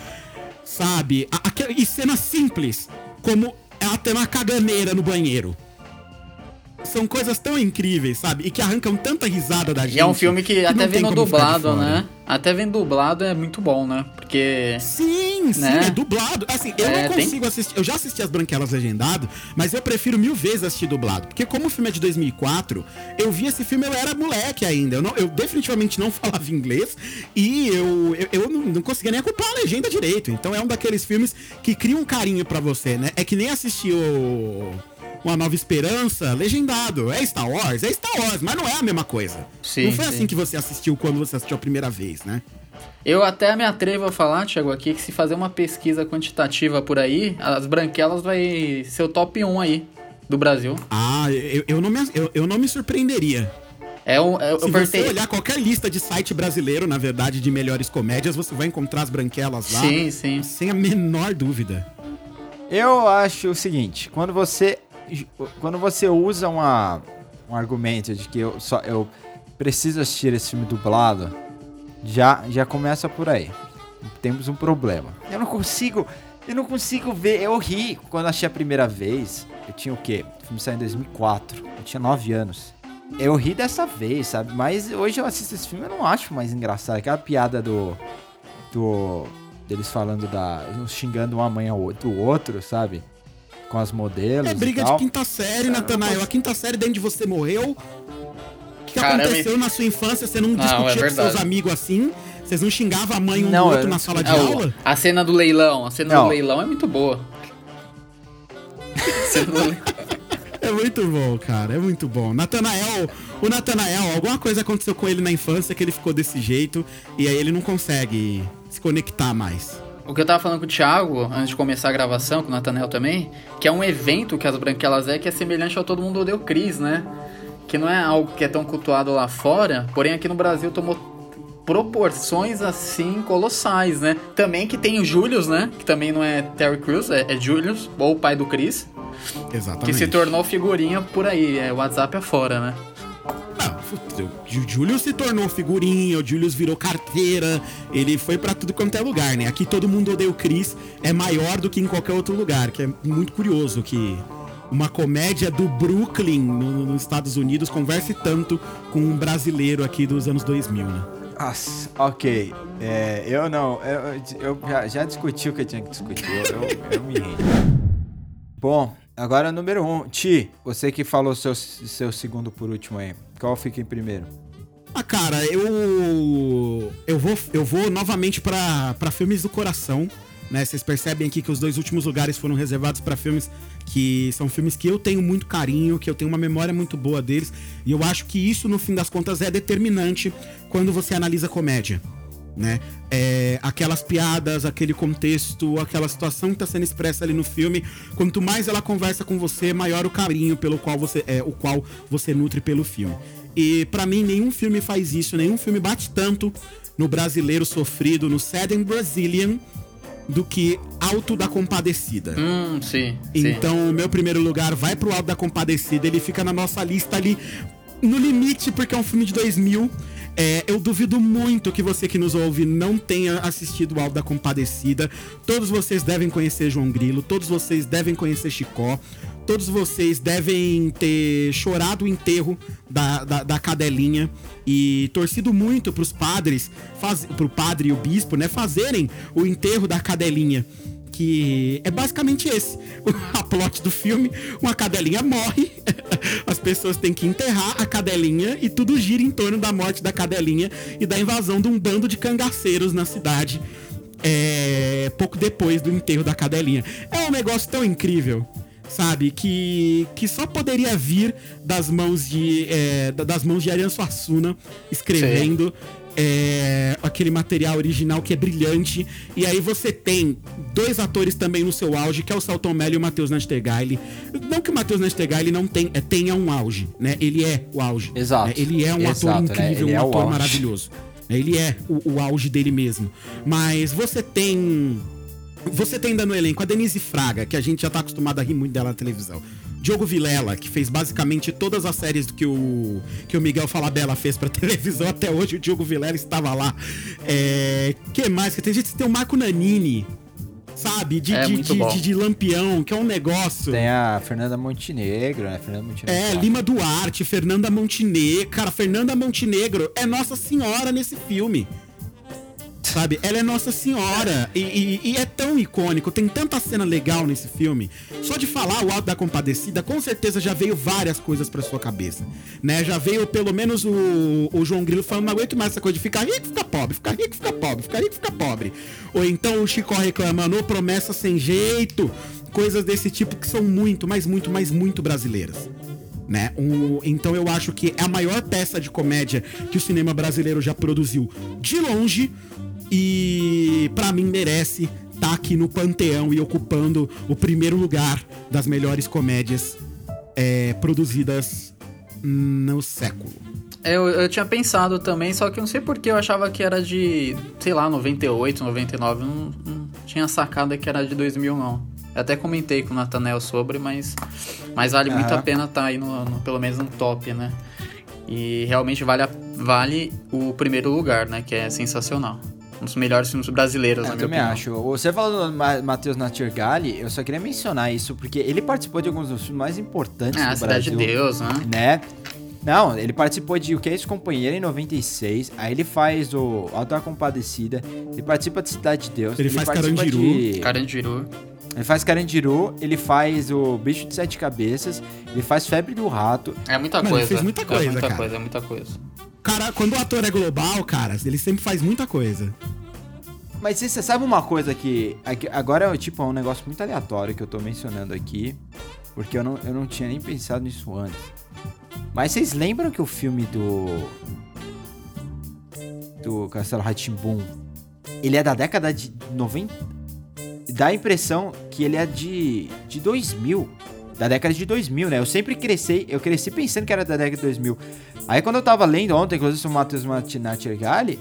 Sabe? Aquela- e cenas simples, como ela ter uma caganeira no banheiro são coisas tão incríveis, sabe? E que arrancam tanta risada da gente. E é um filme que, até não tem vendo dublado, né? Até vendo dublado é muito bom, né? Porque. Sim, sim, Né? é dublado. Assim, eu É, não tem- consigo assistir. Eu já assisti as Branquelas legendado, mas eu prefiro mil vezes assistir dublado. Porque, como o filme é de 2004, eu vi esse filme, eu era moleque ainda. Eu, não- eu definitivamente não falava inglês e eu, eu, eu não, não conseguia nem acompanhar a legenda direito. Então, é um daqueles filmes que cria um carinho pra você, né? É que nem assistir o. Uma Nova Esperança, legendado. É Star Wars? É Star Wars, mas não é a mesma coisa. Sim, não foi sim. assim que você assistiu quando você assistiu a primeira vez, né? Eu até me atrevo a falar, Thiago, aqui, que se fazer uma pesquisa quantitativa por aí, as branquelas vai ser o top 1 aí do Brasil. Ah, eu, eu, não, me, eu, eu não me surpreenderia. É um. é- eu Se você olhar qualquer lista de site brasileiro, na verdade, de melhores comédias, você vai encontrar as branquelas lá. Sim, sim. Sem a menor dúvida. Eu acho o seguinte, quando você quando você usa uma, um argumento de que eu só eu preciso assistir esse filme dublado, já já começa por aí. Temos um problema. Eu não consigo, eu não consigo ver, eu ri quando achei a primeira vez. Eu tinha o quê? O filme saiu em 2004. Eu tinha 9 anos. Eu ri dessa vez, sabe? Mas hoje eu assisto esse filme e não acho mais engraçado. Aquela piada do do deles falando da xingando uma mãe ao outro, do outro, sabe? Com as modelos É e briga tal. de quinta série, Natanael. A quinta série dentro de você morreu. que, que Caramba, aconteceu na sua infância? Você não, Não, discutia é com seus amigos assim? Vocês não xingavam a mãe um Não, do outro eu na não sala de É, o- aula? a cena do leilão, a cena Não. do leilão é muito boa. A cena do leilão. É muito bom, cara. É muito bom. Natanael, o Natanael, alguma coisa aconteceu com ele na infância que ele ficou desse jeito e aí ele não consegue se conectar mais. O que eu tava falando com o Thiago, antes de começar a gravação, com o Natanel também, que é um evento que as Branquelas é que é semelhante ao Todo Mundo Odeia Cris, né? Que não é algo que é tão cultuado lá fora, porém aqui no Brasil tomou proporções assim colossais, né? Também que tem o Julius, né? Que também não é Terry Crews, é, é Julius, ou o pai do Chris, Exatamente. que se tornou figurinha por aí, é WhatsApp afora, né? O Julius se tornou figurinha, o Julius virou carteira, ele foi pra tudo quanto é lugar, né? Aqui todo mundo odeia o Chris, é maior do que em qualquer outro lugar, que é muito curioso que uma comédia do Brooklyn, no- nos Estados Unidos, converse tanto com um brasileiro aqui dos anos 2000, né? Nossa, ok. É, eu não. Eu, eu já, já discuti o que eu tinha que discutir. Eu, eu, eu me rendo. Bom, agora número um. Ti, você que falou seu, seu segundo por último aí. Qual fica em primeiro? Ah, cara, eu. Eu vou, eu vou novamente pra filmes do coração. Né? Vocês percebem aqui que os dois últimos lugares foram reservados pra filmes que são filmes que eu tenho muito carinho, que eu tenho uma memória muito boa deles. E eu acho que isso, no fim das contas, é determinante quando você analisa comédia. Né? É, aquelas piadas, aquele contexto, aquela situação que está sendo expressa ali no filme, quanto mais ela conversa com você, maior o carinho pelo qual você é, o qual você nutre pelo filme. E pra mim nenhum filme faz isso, nenhum filme bate tanto no brasileiro sofrido, no Sad and Brazilian, do que Alto da Compadecida. Hum, sim. sim. Então, o meu primeiro lugar vai pro Alto da Compadecida. Ele fica na nossa lista ali no limite, porque é um filme de 2000. É, eu duvido muito que você que nos ouve não tenha assistido o Alto da Compadecida. Todos vocês devem conhecer João Grilo, todos vocês devem conhecer Chicó, todos vocês devem ter chorado o enterro da, da, da cadelinha e torcido muito pros padres, faz, pro padre e o bispo, né, fazerem o enterro da cadelinha que é basicamente esse. A plot do filme, uma cadelinha morre, as pessoas têm que enterrar a cadelinha e tudo gira em torno da morte da cadelinha e da invasão de um bando de cangaceiros na cidade. é, pouco depois do enterro da cadelinha. É um negócio tão incrível, sabe? Que, que só poderia vir das mãos de é, da- das mãos de Ariano Suassuna escrevendo é, aquele material original que é brilhante. E aí você tem dois atores também no seu auge, que é o Salton Mello e o Matheus Nastergaile. Não que o Matheus Nastergaile não tem, é, tenha um auge, né? Ele é o auge. Exato. né? Ele é um Exato, ator né? incrível, Ele um é ator maravilhoso. Ele é o, o auge dele mesmo. Mas você tem. Você tem ainda no elenco a Denise Fraga, que a gente já tá acostumado a rir muito dela na televisão. Diogo Vilela, que fez basicamente todas as séries do que o, que o Miguel Falabella fez pra televisão. Até hoje o Diogo Vilela estava lá. É, que mais? Que tem gente tem o Marco Nanini, sabe? De, É de, de- de Lampião, que é um negócio. Tem a Fernanda Montenegro, né? Fernanda Montenegro. É, Lima Duarte, Fernanda Montenegro. Cara, Fernanda Montenegro é Nossa Senhora nesse filme. Sabe? Ela é Nossa Senhora. E, e- e é tão icônico, tem tanta cena legal nesse filme. Só de falar o Alto da Compadecida, com certeza já veio várias coisas pra sua cabeça. Né? Já veio pelo menos o, o João Grilo falando: não aguento mais essa coisa de ficar rico, ficar pobre, ficar rico, ficar pobre, ficar rico, ficar pobre. Ou então o Chico reclamando: "Ô, promessa sem jeito. Coisas desse tipo que são muito, mas muito, mas muito brasileiras né? Um- então eu acho que é a maior peça de comédia que o cinema brasileiro já produziu de longe e pra mim merece estar aqui no panteão e ocupando o primeiro lugar das melhores comédias é, produzidas no século. Eu, eu tinha pensado também, só que eu não sei porque eu achava que era de, sei lá, 98, 99. Eu não, não tinha sacado que era de 2000, não. Eu até comentei com o Nathanael sobre, mas, mas vale muito a pena estar aí, no, no- pelo menos no top, né? E realmente vale, a- vale o primeiro lugar, né? Que é sensacional. Um dos melhores filmes brasileiros, É, na eu minha também opinião. acho. Você falou do Ma- Matheus Nattergali, eu só queria mencionar isso, porque ele participou de alguns dos filmes mais importantes É, do a Cidade Brasil. de Deus, né? né? Não, ele participou de O Que é Esse Companheiro em 96, aí ele faz o Alto da Compadecida, ele participa de Cidade de Deus, Ele faz participa Carandiru. de... Carandiru. Ele faz Carandiru, ele faz o Bicho de Sete Cabeças, ele faz Febre do Rato. É muita Mano, ele coisa. fez muita coisa, é muita cara. coisa, é muita coisa. Cara, quando o ator é global, cara, ele sempre faz muita coisa. Mas você sabe uma coisa que. Agora é tipo é um negócio muito aleatório que eu tô mencionando aqui. Porque eu não, eu não tinha nem pensado nisso antes. Mas vocês lembram que o filme do. Do Castelo Ratimbum ele é da década de 90. Dá a impressão que ele é de, de 2000. Da década de 2000, né? Eu sempre cresci, eu cresci pensando que era da década de 2000. Aí quando eu tava lendo ontem, inclusive o Matheus Natiergali,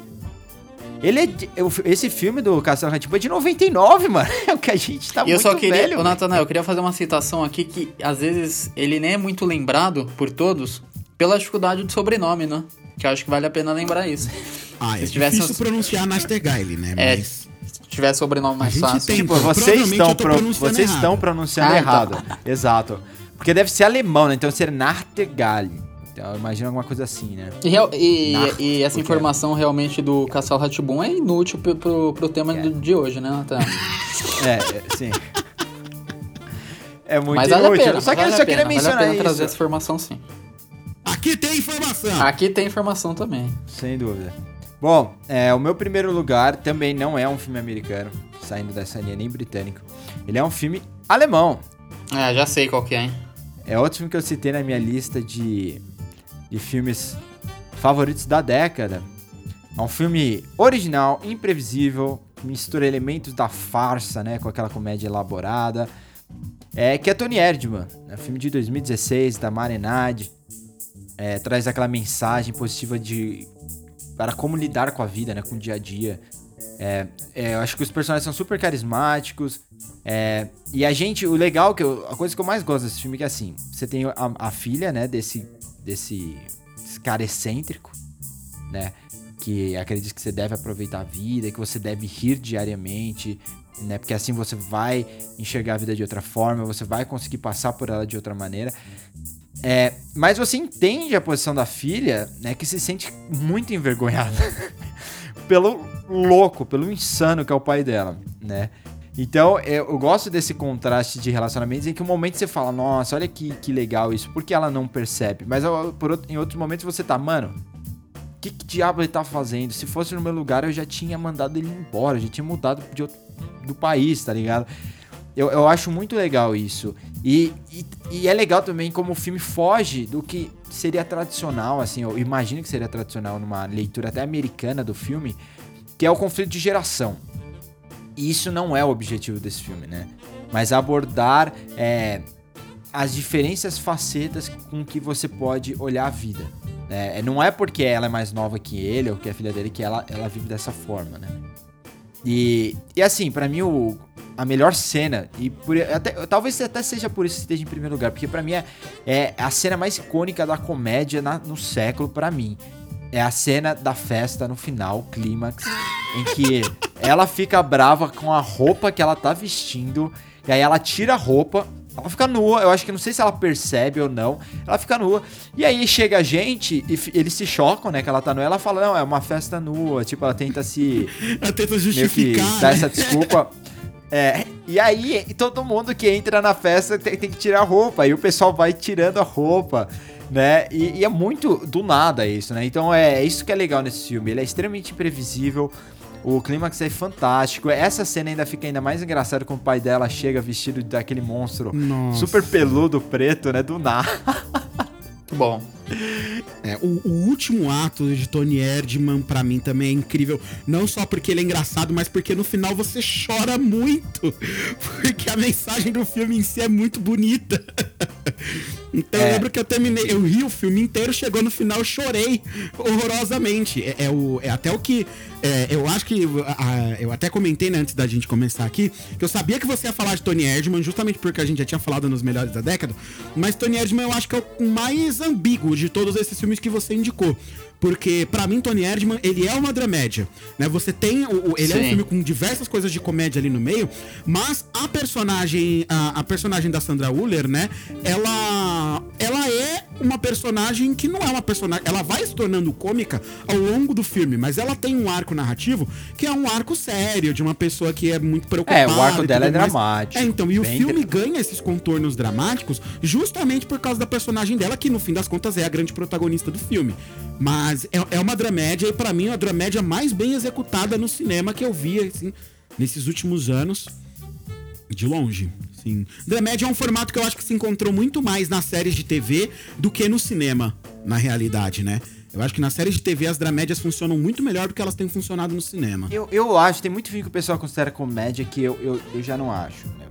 ele é de- eu- esse filme do Castelo Ratimbum é de 99, mano. É o que a gente tá E eu só queria, velho. Natanael, eu queria fazer uma citação aqui que às vezes ele nem é muito lembrado por todos pela dificuldade do sobrenome, né? Que eu acho que vale a pena lembrar isso. Ah, é Se tivesse difícil uns- pronunciar Nastergaile, né? É, Mas... Se tiver sobrenome mais fácil. tem- Tipo, vocês estão, pro- pronunciando vocês errado. estão pronunciando Ah, então. errado. Exato. Porque deve ser alemão, né? Então ser Nartegal. Eu imagino alguma coisa assim, né? E, real- e- Nar- e essa porque- informação realmente do Castelo Ratibum é inútil pro, pro, pro tema do- de hoje, né, Natanael? É, é, sim. É muito Mas vale a inútil. pena. Só que vale eu só pena, queria vale a mencionar pena trazer isso. essa informação sim. Aqui tem informação. Aqui tem informação também. Sem dúvida. Bom, é, o meu primeiro lugar também não é um filme americano, saindo dessa linha nem britânico. Ele é um filme alemão. É, já sei qual que é, hein? É outro filme que eu citei na minha lista de, de filmes favoritos da década. É um filme original, imprevisível, mistura elementos da farsa, né, com aquela comédia elaborada. É que é Tony Erdmann, é um filme de 2016 da Marenade. É, traz aquela mensagem positiva de para como lidar com a vida, né, com o dia a dia. É, é, eu acho que os personagens são super carismáticos. é, e a gente, o legal, que eu- a coisa que eu mais gosto desse filme é que assim, você tem a, a filha, né, desse, desse, desse cara excêntrico, né, que acredita que você deve aproveitar a vida, que você deve rir diariamente, né, porque assim você vai enxergar a vida de outra forma, você vai conseguir passar por ela de outra maneira. É, mas você entende a posição da filha, né, que se sente muito envergonhada pelo louco, pelo insano que é o pai dela, né? Então, eu, gosto desse contraste de relacionamentos em que um momento você fala, nossa, olha que, que legal isso, porque ela não percebe? Mas por em outros momentos você tá, mano, o que, que diabo ele tá fazendo? Se fosse no meu lugar, eu já tinha mandado ele embora, já tinha mudado de outro, do país, tá ligado? Eu, eu acho muito legal isso. E, e, e é legal também como o filme foge do que seria tradicional, assim, eu imagino que seria tradicional numa leitura até americana do filme, que é o conflito de geração. E isso não é o objetivo desse filme, né? Mas abordar é, as diferentes facetas com que você pode olhar a vida. né? Não é porque ela é mais nova que ele ou que é filha dele que ela, ela vive dessa forma, né? E, e assim, pra mim, o, a melhor cena, e por, até, talvez até seja por isso que esteja em primeiro lugar, porque pra mim é, é a cena mais icônica da comédia na- no século, pra mim. É a cena da festa no final, clímax, em que ela fica brava com a roupa que ela tá vestindo, e aí ela tira a roupa, ela fica nua, eu acho que não sei se ela percebe ou não, ela fica nua, e aí chega a gente, e eles se chocam, né, que ela tá nua, ela fala, não, é uma festa nua, tipo, ela tenta se Ela tenta meio que justificar. dar né? essa desculpa. É, e aí todo mundo que entra na festa tem, tem que tirar a roupa, e o pessoal vai tirando a roupa, né? E, e é muito do nada isso, né? Então é isso que é legal nesse filme. Ele é extremamente imprevisível. O clímax é fantástico. Essa cena ainda fica ainda mais engraçada quando o pai dela chega vestido daquele monstro Nossa. super peludo preto, né? Do nada. Muito bom. É, o, o último ato de Tony Erdmann, pra mim, também é incrível. Não só porque ele é engraçado, mas porque no final você chora muito. Porque a mensagem do filme em si é muito bonita. Então eu É. lembro que eu terminei, eu ri o filme inteiro, chegou no final, eu chorei horrorosamente. É, é o, é até o que. é, eu acho que. a- eu até comentei né, antes da gente começar aqui, que eu sabia que você ia falar de Tony Erdmann, justamente porque a gente já tinha falado nos melhores da década. Mas Tony Erdmann eu acho que é o mais ambíguo de todos esses filmes que você indicou. Porque, pra mim, Tony Erdmann, ele é uma dramédia, né? Você tem... O, ele é um Sim. filme com diversas coisas de comédia ali no meio, mas a personagem... A, a personagem da Sandra Uller, né? Ela... Ela é uma personagem que não é uma personagem. Ela vai se tornando cômica ao longo do filme, mas ela tem um arco narrativo que é um arco sério, de uma pessoa que é muito preocupada. É, o arco dela é mais. dramático. É, então, e o filme ganha esses contornos dramáticos justamente por causa da personagem dela, que no fim das contas é a grande protagonista do filme. Mas é, é uma dramédia, e pra mim, é a dramédia mais bem executada no cinema que eu vi, assim, nesses últimos anos. De longe, sim. Dramédia é um formato que eu acho que se encontrou muito mais nas séries de TV do que no cinema, na realidade, né? Eu acho que nas séries de TV as dramédias funcionam muito melhor do que elas têm funcionado no cinema. Eu, eu acho, tem muito filme que o pessoal considera comédia que eu, eu, eu já não acho. né?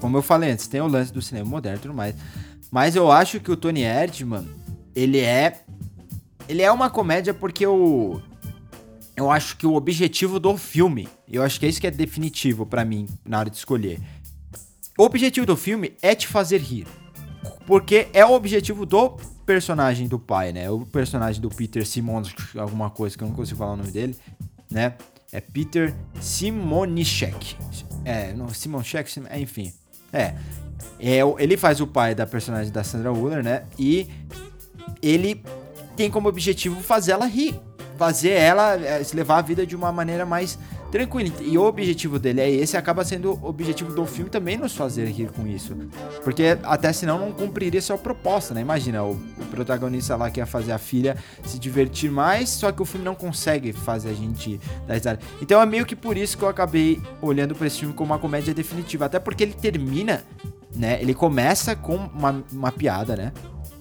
Como eu falei antes, tem o lance do cinema moderno e tudo mais. Mas eu acho que o Tony Erdmann, ele é. Ele é uma comédia porque o. Eu acho que o objetivo do filme, eu acho que é isso que é definitivo pra mim na hora de escolher. O objetivo do filme é te fazer rir. Porque é o objetivo do personagem do pai, né? O personagem do Peter Simons, alguma coisa que eu não consigo falar o nome dele, né? É Peter Simonischek. É, não, Simonchek, Sim- é, enfim. É. é. Ele faz o pai da personagem da Sandra Waller, né? E ele tem como objetivo fazer ela rir. Fazer ela se levar a vida de uma maneira mais tranquila. E o objetivo dele é esse, acaba sendo o objetivo do filme também nos fazer rir com isso. Porque até senão não cumpriria sua proposta, né? Imagina, o, o protagonista lá quer fazer a filha se divertir mais, só que o filme não consegue fazer a gente dar risada. Então é meio que por isso que eu acabei olhando pra esse filme como uma comédia definitiva. Até porque ele termina, né? Ele começa com uma, uma piada, né?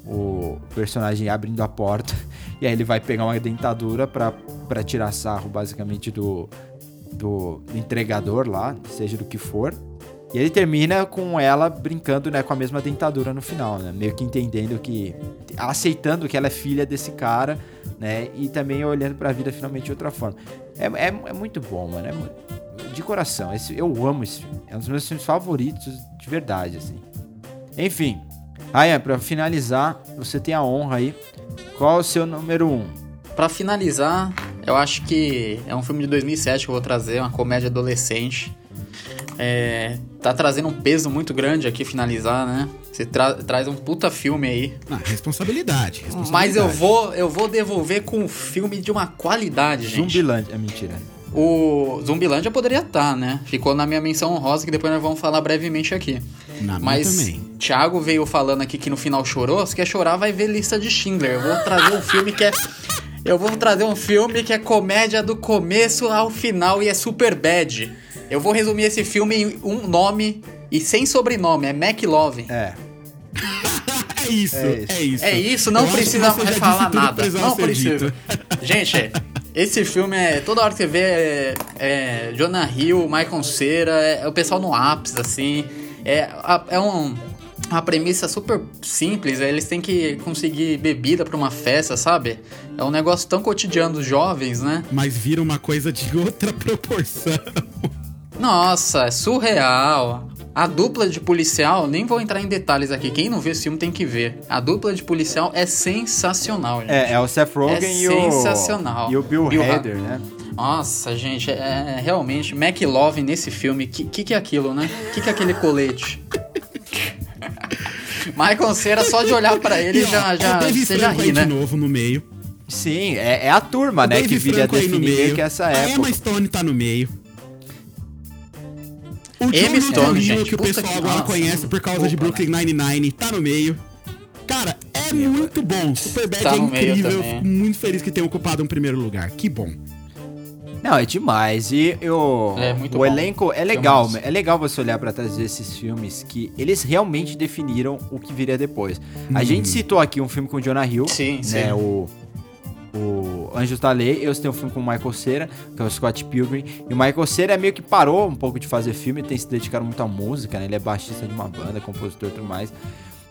O personagem abrindo a porta e aí ele vai pegar uma dentadura pra tirar sarro basicamente do, do entregador lá, seja do que for. E ele termina com ela brincando né, com a mesma dentadura no final, né? Meio que entendendo que. aceitando que ela é filha desse cara, né? E também olhando pra vida finalmente de outra forma. É, é, é muito bom, mano. É de coração. Esse, eu amo esse filme. É um dos meus filmes favoritos de verdade, assim. Enfim. Ryan, pra finalizar, você tem a honra aí. Qual é o seu número 1? Um? Pra finalizar, eu acho que é um filme de 2007 que eu vou trazer, uma comédia adolescente. É, tá trazendo um peso muito grande aqui finalizar, né? Você tra- traz um puta filme aí. Ah, responsabilidade, responsabilidade. Mas eu vou, eu vou devolver com um filme de uma qualidade, gente. Zumbiland. É mentira. O Zumbilândia poderia estar, né? Ficou na minha menção honrosa, que depois nós vamos falar brevemente aqui. Na minha Mas também. Thiago veio falando aqui que no final chorou. Se quer chorar, vai ver lista de Schindler. Eu vou trazer um filme que é. Eu vou trazer um filme que é comédia do começo ao final e é super bad. Eu vou resumir esse filme em um nome e sem sobrenome, é McLove. É. É isso, É isso. é isso. É isso, não Eu precisa mais falar nada. Não precisa. dito. Gente, esse filme é. Toda hora que você vê é, é Jonah Hill, Michael Cera, é, é o pessoal no ápice, assim. É, é um, uma premissa super simples. é, Eles têm que conseguir bebida pra uma festa, sabe? É um negócio tão cotidiano dos jovens, né? Mas vira uma coisa de outra proporção. Nossa, é surreal. A dupla de policial, nem vou entrar em detalhes aqui. Quem não vê esse filme tem que ver. A dupla de policial é sensacional, gente. É, é o Seth Rogen É e o. E o Bill, Bill Hader, né? Nossa, gente, é, é realmente McLove nesse filme. Que, que que é aquilo, né? Que que é aquele colete? Michael Cera, só de olhar pra ele E, já, já, você já ri, aí né? de novo no meio. Sim, é, é a turma, O né? Dave Que viria Franco aí no definir meio. que essa A época. Emma Stone tá no meio. O John Stone, Hill, gente, que o pessoal que- agora nossa, conhece por causa de porra, Brooklyn Nine-Nine, tá no meio. Cara, é muito bom. Superbad Tá é incrível. Fico muito feliz que tenha ocupado um primeiro lugar. Que bom. Não, é demais. E eu, É muito o bom. elenco é legal. É legal você olhar pra trás desses filmes que eles realmente definiram o que viria depois. A gente citou aqui um filme com o Jonah Hill, Sim, né? sim. O, o Anjos da Lei. Eu tenho um filme com o Michael Cera, que é o Scott Pilgrim. E o Michael Cera meio que parou um pouco de fazer filme, tem se dedicado muito à música, né? Ele é baixista de uma banda, compositor e tudo mais.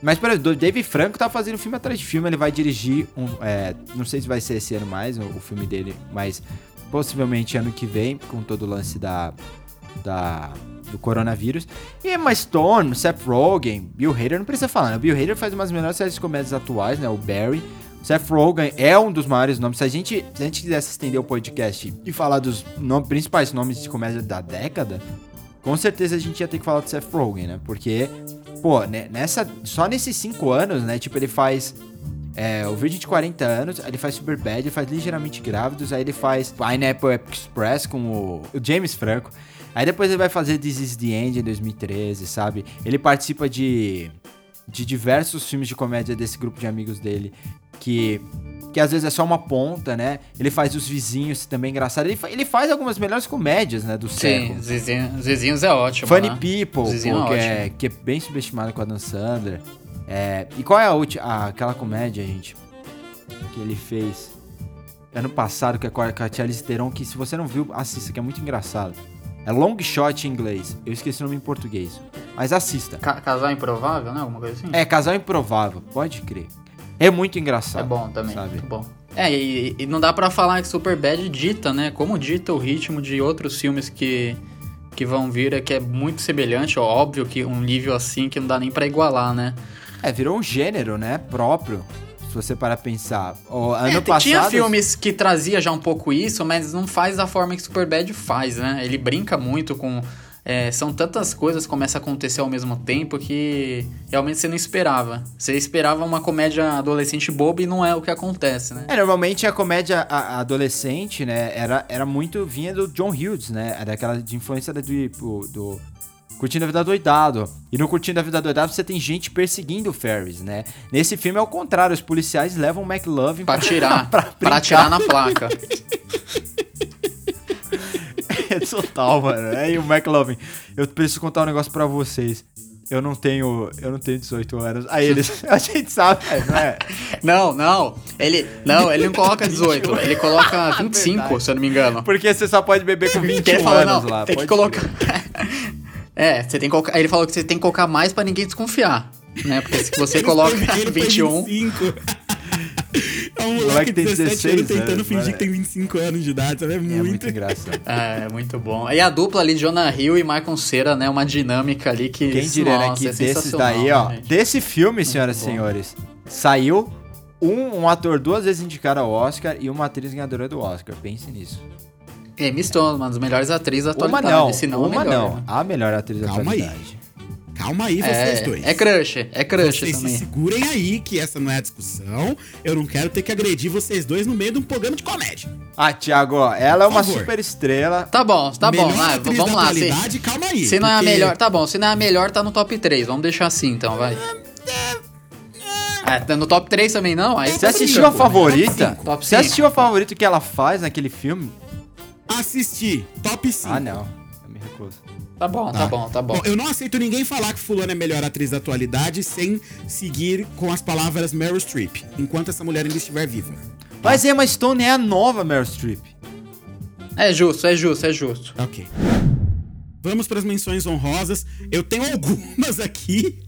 Mas, por exemplo, Dave Franco tá fazendo filme atrás de filme, ele vai dirigir um. é, não sei se vai ser esse ano mais, o, o filme dele, mas possivelmente ano que vem, com todo o lance da. da do coronavírus. E Emma Stone, Seth Rogen, Bill Hader, não precisa falar, né? O Bill Hader faz umas melhores séries de comédias atuais, né? O Barry. Seth Rogen é um dos maiores nomes. Se a gente, se a gente quisesse estender o podcast e falar dos no- principais nomes de comédia da década, com certeza a gente ia ter que falar do Seth Rogen, né? Porque, pô, né, nessa, só nesses cinco anos, né? Tipo, ele faz é, o Virgem de 40 anos, ele faz Superbad, ele faz Ligeiramente Grávidos, aí ele faz Pineapple Express com o, o James Franco. Aí depois ele vai fazer This Is The End em 2013, sabe? Ele participa de, de diversos filmes de comédia desse grupo de amigos dele, que, que às vezes é só uma ponta, né? Ele faz Os Vizinhos também engraçado. Ele, fa- ele faz algumas melhores comédias, né, do Sim, século. Zizinho, Zizinhos é ótimo. Funny né? People, pô, que, é é, ótimo. que é bem subestimado com a Dan Sandler. É, e qual é a última. ah, aquela comédia, gente, que ele fez ano passado, que é com a, com a Charlize Theron, que se você não viu, assista, que é muito engraçado. É Long Shot em inglês. Eu esqueci o nome em português. Mas assista. Ca- Casal Improvável, né? Alguma coisa assim? É, Casal Improvável, pode crer. É muito É engraçado. bom também, Sabe? muito bom. É, e, e não dá pra falar que Superbad dita, né? Como dita o ritmo de outros filmes que, que vão vir, é que é muito semelhante, ó, óbvio que um nível assim que não dá nem pra igualar, né? É, virou um gênero, né? Próprio. Se você parar pensar. O ano É, passado. Tinha filmes que trazia já um pouco isso, mas não faz da forma que Superbad faz, né? Ele brinca muito com... é, são tantas coisas que começam a acontecer ao mesmo tempo que realmente você não esperava. Você esperava uma comédia adolescente boba e não é o que acontece, né? É, normalmente a comédia a- a adolescente, né, era, era muito, vinha do John Hughes, né, daquela de influência do, do, do Curtindo a Vida Doidado. E no Curtindo a Vida Doidado você tem gente perseguindo o Ferris, né. Nesse filme é o contrário, os policiais levam o McLovin Pra tirar, pra pra brincar. tirar na placa. É total, mano. É, e o McLovin, eu preciso contar um negócio pra vocês. Eu não tenho, eu não tenho 18 anos. Aí eles, a gente sabe, é, não é? Não, não. Ele não, ele não coloca 18, ele coloca 25, Verdade. se eu não me engano. Porque você só pode beber com 21 Porque ele falou, anos não, lá. tem que colocar. é, você tem que colocar. Ele falou que você tem que colocar mais pra ninguém desconfiar. Né? Porque se você Ele coloca foi- ele foi 21. 25. É um moleque de tem 17 16 anos tentando anos, fingir que tem 25 anos de idade, sabe? É É muito. muito engraçado. É, muito bom. E a dupla ali, Jonah Hill e Michael Cera, né? Uma dinâmica ali que. Quem diria, né, nossa, que é desses daí, ó, né, gente? desse filme, senhoras e senhores, saiu um, um ator duas vezes indicado ao Oscar e uma atriz ganhadora do Oscar. Pense nisso. Emma Stone, uma das melhores atrizes da Uma atualidade. não, se não a uma melhor, não. né? A melhor atriz da Calma aí. Calma aí, vocês É, dois. é crush, é crush Vocês se também. segurem aí, que essa não é a discussão. Eu não quero ter que agredir vocês dois no meio de um programa de comédia. Ah, Thiago, ela é uma favor. super estrela. Tá bom, tá bom. Melhor vai, atriz vamos da lá. Se, calma aí. se não é a porque- melhor, tá bom. Se não é a melhor, tá no top 3. Vamos deixar assim então, vai. Ah, tá no top 3 também não? Aí Você assistiu a brincando. favorita? cinco. Top Você cinco. assistiu a favorita que ela faz naquele filme? Assisti, top 5. Ah, não. Eu me recuso. Tá bom, tá, bom, tá bom. Bom, eu não aceito ninguém falar que fulano é a melhor atriz da atualidade sem seguir com as palavras Meryl Streep, enquanto essa mulher ainda estiver viva. Mas Emma Stone é a nova Meryl Streep. É justo, é justo, é justo. Ok. Vamos para as menções honrosas. Eu tenho algumas aqui.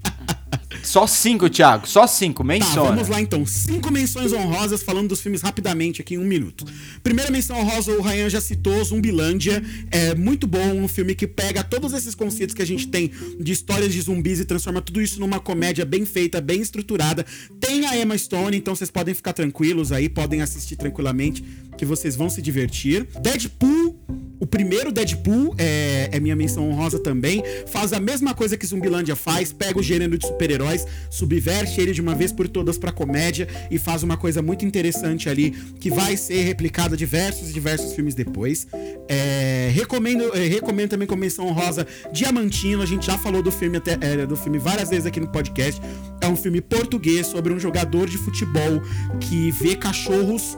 Só cinco, Thiago. Só cinco. Tá, Menciona. vamos lá então. Cinco menções honrosas falando dos filmes rapidamente aqui em um minuto. Primeira menção honrosa, o Ryan já citou, Zumbilândia. É muito bom, um filme que pega todos esses conceitos que a gente tem de histórias de zumbis e transforma tudo isso numa comédia bem feita, bem estruturada. Tem a Emma Stone, então vocês podem ficar tranquilos aí, podem assistir tranquilamente, que vocês vão se divertir. Deadpool, o primeiro Deadpool é, é minha menção honrosa também. Faz a mesma coisa que Zumbilândia faz, pega o gênero de super-heróis, subverte ele de uma vez por todas pra comédia e faz uma coisa muito interessante ali que vai ser replicada diversos e diversos filmes depois. É, recomendo, é, recomendo também como menção honrosa Diamantino. A gente já falou do filme até é, do filme várias vezes aqui no podcast. É um filme português sobre um jogador de futebol que vê cachorros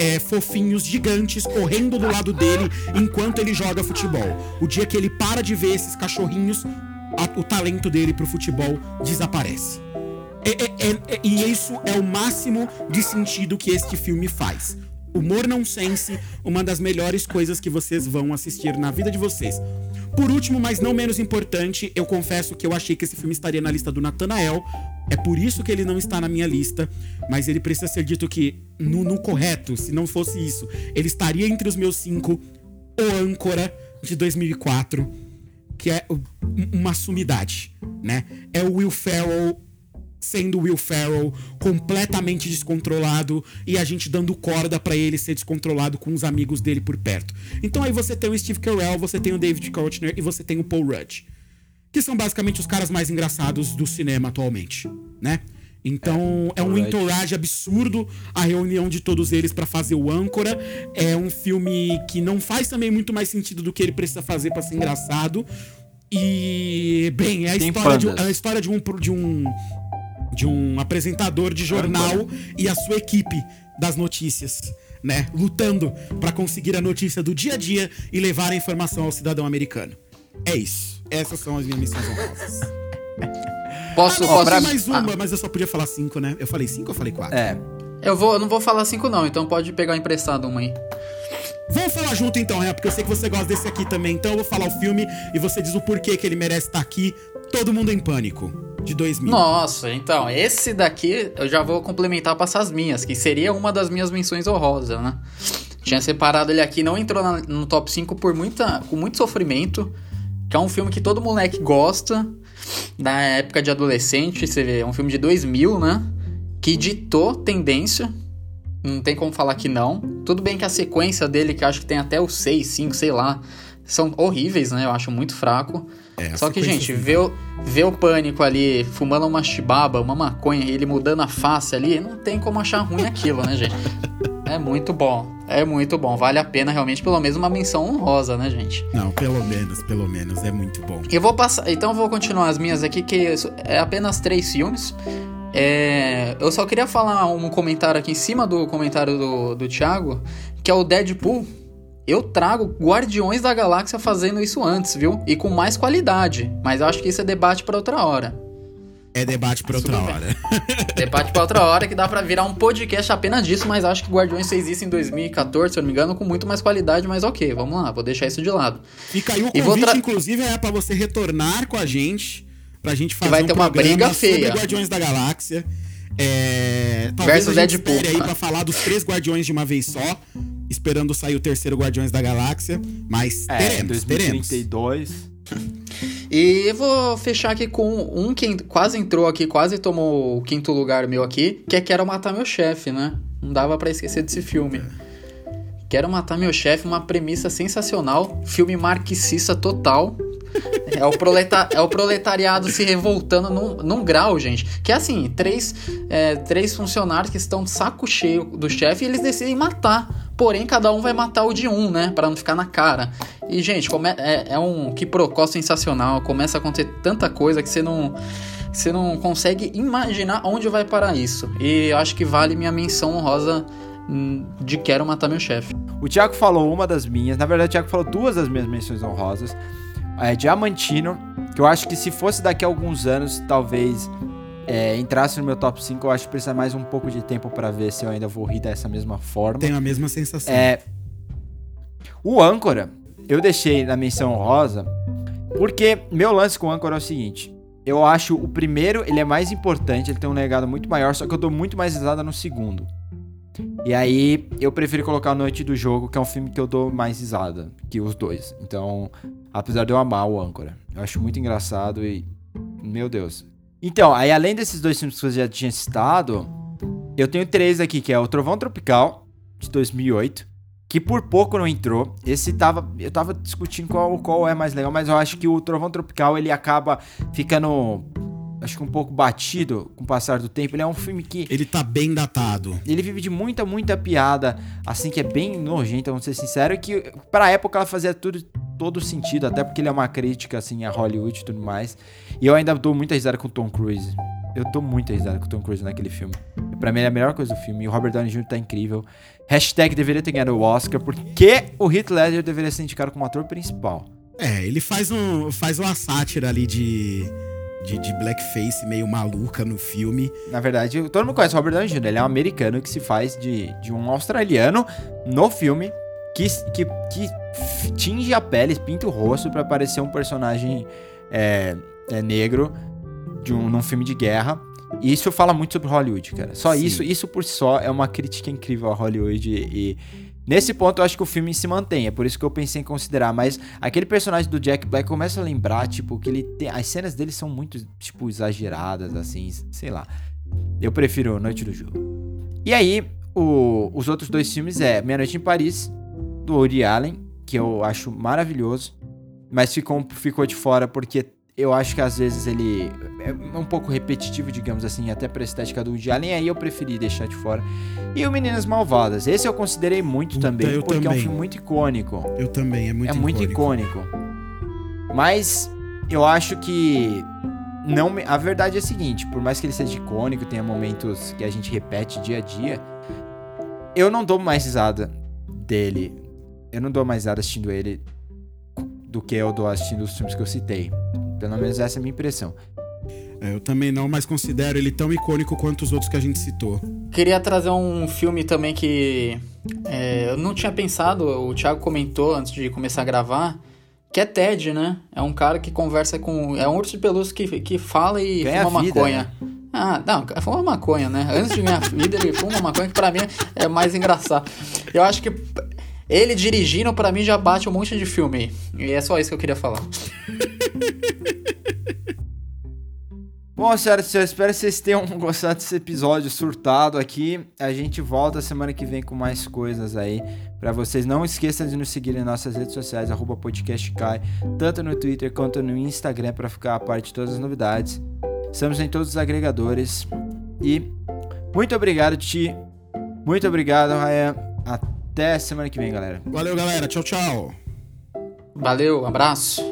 é, fofinhos gigantes correndo do lado dele enquanto ele joga futebol. O dia que ele para de ver esses cachorrinhos, a- o talento dele pro futebol desaparece. É- é- é- é- e isso é o máximo de sentido que este filme faz. Humor nonsense, uma das melhores coisas que vocês vão assistir na vida de vocês. Por último, mas não menos importante, eu confesso que eu achei que esse filme estaria na lista do Nathanael. É por isso que ele não está na minha lista, mas ele precisa ser dito que, no, no correto, se não fosse isso, ele estaria entre os meus cinco. O Âncora, de 2004, que é uma sumidade, né? É o Will Ferrell sendo Will Ferrell completamente descontrolado e a gente dando corda pra ele ser descontrolado com os amigos dele por perto. Então aí você tem o Steve Carell, você tem o David Koechner e você tem o Paul Rudd, que são basicamente os caras mais engraçados do cinema atualmente, né? Então é, um alright. entourage absurdo a reunião de todos eles pra fazer o âncora. É um filme que não faz também muito mais sentido do que ele precisa fazer pra ser engraçado. E bem, é a Tem história de, é a história de um de um de um apresentador de jornal e a sua equipe das notícias, né, lutando pra conseguir a notícia do dia a dia e levar a informação ao cidadão americano. É isso. Essas são as minhas missões honrosas. Posso, Ah, posso... tem mais uma, Ah, mas eu só podia falar cinco, né? Eu falei cinco ou eu falei quatro? É. eu, vou, eu não vou falar cinco não, então pode pegar emprestado uma aí. Vamos falar junto então, Renan, porque eu sei que você gosta desse aqui também. Então eu vou falar o filme e você diz o porquê que ele merece estar aqui. Todo Mundo em Pânico, de 2000. Nossa, então, esse daqui eu já vou complementar para essas minhas, que seria uma das minhas menções honrosas, né? Tinha separado ele aqui, não entrou na- no top 5 por muita, com muito sofrimento, que é um filme que todo moleque gosta, da época de adolescente, você vê, é um filme de 2000, né? Que ditou tendência, não tem como falar que não. Tudo bem que a sequência dele, que eu acho que tem até o 6, 5, sei lá, são horríveis, né? Eu acho muito fraco. É, Só que, sequência, gente, ver o, ver o pânico ali, fumando uma chibaba, uma maconha, ele mudando a face ali, não tem como achar ruim aquilo, né, gente? É muito bom. É muito bom. Vale a pena realmente, pelo menos, uma menção honrosa, né, gente? Não, pelo menos, pelo menos. É muito bom. Eu vou passar. Então eu vou continuar as minhas aqui, que é apenas três filmes. É, eu só queria falar um comentário aqui em cima do comentário do, do Thiago, que é o Deadpool. Eu trago Guardiões da Galáxia fazendo isso antes, viu? E com mais qualidade. Mas eu acho que isso é debate pra outra hora. É debate pra outra hora. Debate pra outra hora que dá pra virar um podcast apenas disso, mas acho que Guardiões fez isso em 2014, se eu não me engano, com muito mais qualidade, mas ok, vamos lá, vou deixar isso de lado. Fica aí o E vou convite, tra- inclusive, é pra você retornar com a gente, pra gente fazer vai um ter uma briga sobre feia. Guardiões da Galáxia. É... Talvez Versus a gente Deadpool. aí pra falar dos três Guardiões de uma vez só, esperando sair o terceiro Guardiões da Galáxia, mas É, teremos, teremos. 2032. E eu vou fechar aqui com um que quase entrou aqui, quase tomou o quinto lugar meu aqui, que é Quero Matar Meu Chefe, né? Não dava pra esquecer desse filme. Quero Matar Meu Chefe, uma premissa sensacional, filme marxista total. É o, proleta- é o proletariado se revoltando num, num grau, gente. Que é assim, três, é, três funcionários que estão de saco cheio do chefe e eles decidem matar. Porém, cada um vai matar o de um, né? Pra não ficar na cara. E, gente, come- é, é um quiprocó sensacional. Começa a acontecer tanta coisa que você não, você não consegue imaginar onde vai parar isso. E eu acho que vale minha menção honrosa hum, de Quero Matar Meu Chefe. O Thiago falou uma das minhas. Na verdade, o Thiago falou duas das minhas menções honrosas. É Diamantino, que eu acho que se fosse daqui a alguns anos, talvez é, entrasse no meu top 5. Eu acho que precisa mais um pouco de tempo pra ver se eu ainda vou rir dessa mesma forma. Tenho a mesma sensação. É. O âncora, eu deixei na menção honrosa, porque meu lance com o âncora é o seguinte. Eu acho o primeiro, ele é mais importante, ele tem um legado muito maior, só que eu dou muito mais risada no segundo. E aí, eu prefiro colocar Noite do Jogo, que é um filme que eu dou mais risada que os dois. Então, apesar de eu amar o âncora, eu acho muito engraçado e. Meu Deus. Então, aí além desses dois filmes que você já tinha citado, eu tenho três aqui, que é o Trovão Tropical, de 2008, que por pouco não entrou. Esse tava. Eu tava discutindo qual, qual é mais legal, mas eu acho que o Trovão Tropical ele acaba ficando. Acho que um pouco batido com o passar do tempo. Ele é um filme que. Ele tá bem datado. Ele vive de muita, muita piada, assim, que é bem nojenta, vamos ser sinceros, e que pra época ela fazia tudo, todo sentido, até porque ele é uma crítica, assim, a Hollywood e tudo mais. E eu ainda dou muita risada com o Tom Cruise. Eu dou muita risada com o Tom Cruise naquele filme. Pra mim, ele é a melhor coisa do filme. E o Robert Downey Jr. tá incrível. Hashtag deveria ter ganhado o Oscar, porque o Heath Ledger deveria ser indicado como ator principal. É, ele faz, um, faz uma sátira ali de, de, de blackface meio maluca no filme. Na verdade, todo mundo conhece o Robert Downey Jr. Ele é um americano que se faz de, de um australiano no filme que, que, que tinge a pele, pinta o rosto pra parecer um personagem é, é, negro de um, num filme de guerra. E isso fala muito sobre Hollywood, cara. Só Sim. isso, isso por só é uma crítica incrível a Hollywood e nesse ponto eu acho que o filme se mantém, é por isso que eu pensei em considerar, mas aquele personagem do Jack Black começa a lembrar, tipo, que ele tem, as cenas dele são muito, tipo, exageradas, assim, sei lá. Eu prefiro Noite do Jogo. E aí, o- os outros dois filmes é Meia Noite em Paris, do Woody Allen, que eu acho maravilhoso, mas ficou, ficou de fora porque eu acho que às vezes ele é um pouco repetitivo, digamos assim, até pra estética do Woody Allen, aí eu preferi deixar de fora. E o Meninas Malvadas, esse eu considerei muito Puta, também, porque é um também. filme muito icônico. Eu também, é muito é muito icônico. icônico. Mas eu acho que não me- a verdade é a seguinte, por mais que ele seja icônico, tenha momentos que a gente repete dia a dia, eu não dou mais risada dele. Eu não dou mais risada assistindo ele do que eu dou assistindo os filmes que eu citei. Pelo menos essa é a minha impressão. É, eu também não, mas considero ele tão icônico quanto os outros que a gente citou. Queria trazer um filme também que é, eu não tinha pensado, o Thiago comentou antes de começar a gravar, que é Ted, né? É um cara que conversa com. É um urso de pelúcia que, que fala e Ganha fuma vida, maconha. né? Ah, não, fuma maconha, né? Antes de ganhar vida, ele fuma maconha, que pra mim é mais engraçado. Eu acho que ele dirigindo, pra mim, já bate um monte de filme. E é só isso que eu queria falar. Bom, senhoras e senhores, espero que vocês tenham gostado desse episódio surtado aqui. A gente volta semana que vem com mais coisas aí pra vocês. Não esqueçam de nos seguir em nossas redes sociais, arroba podcastcai, tanto no Twitter quanto no Instagram pra ficar a parte de todas as novidades. Estamos em todos os agregadores. E muito obrigado, Ti. Muito obrigado, Ryan. Até semana que vem, galera. Valeu, galera. Tchau, tchau. Valeu, abraço.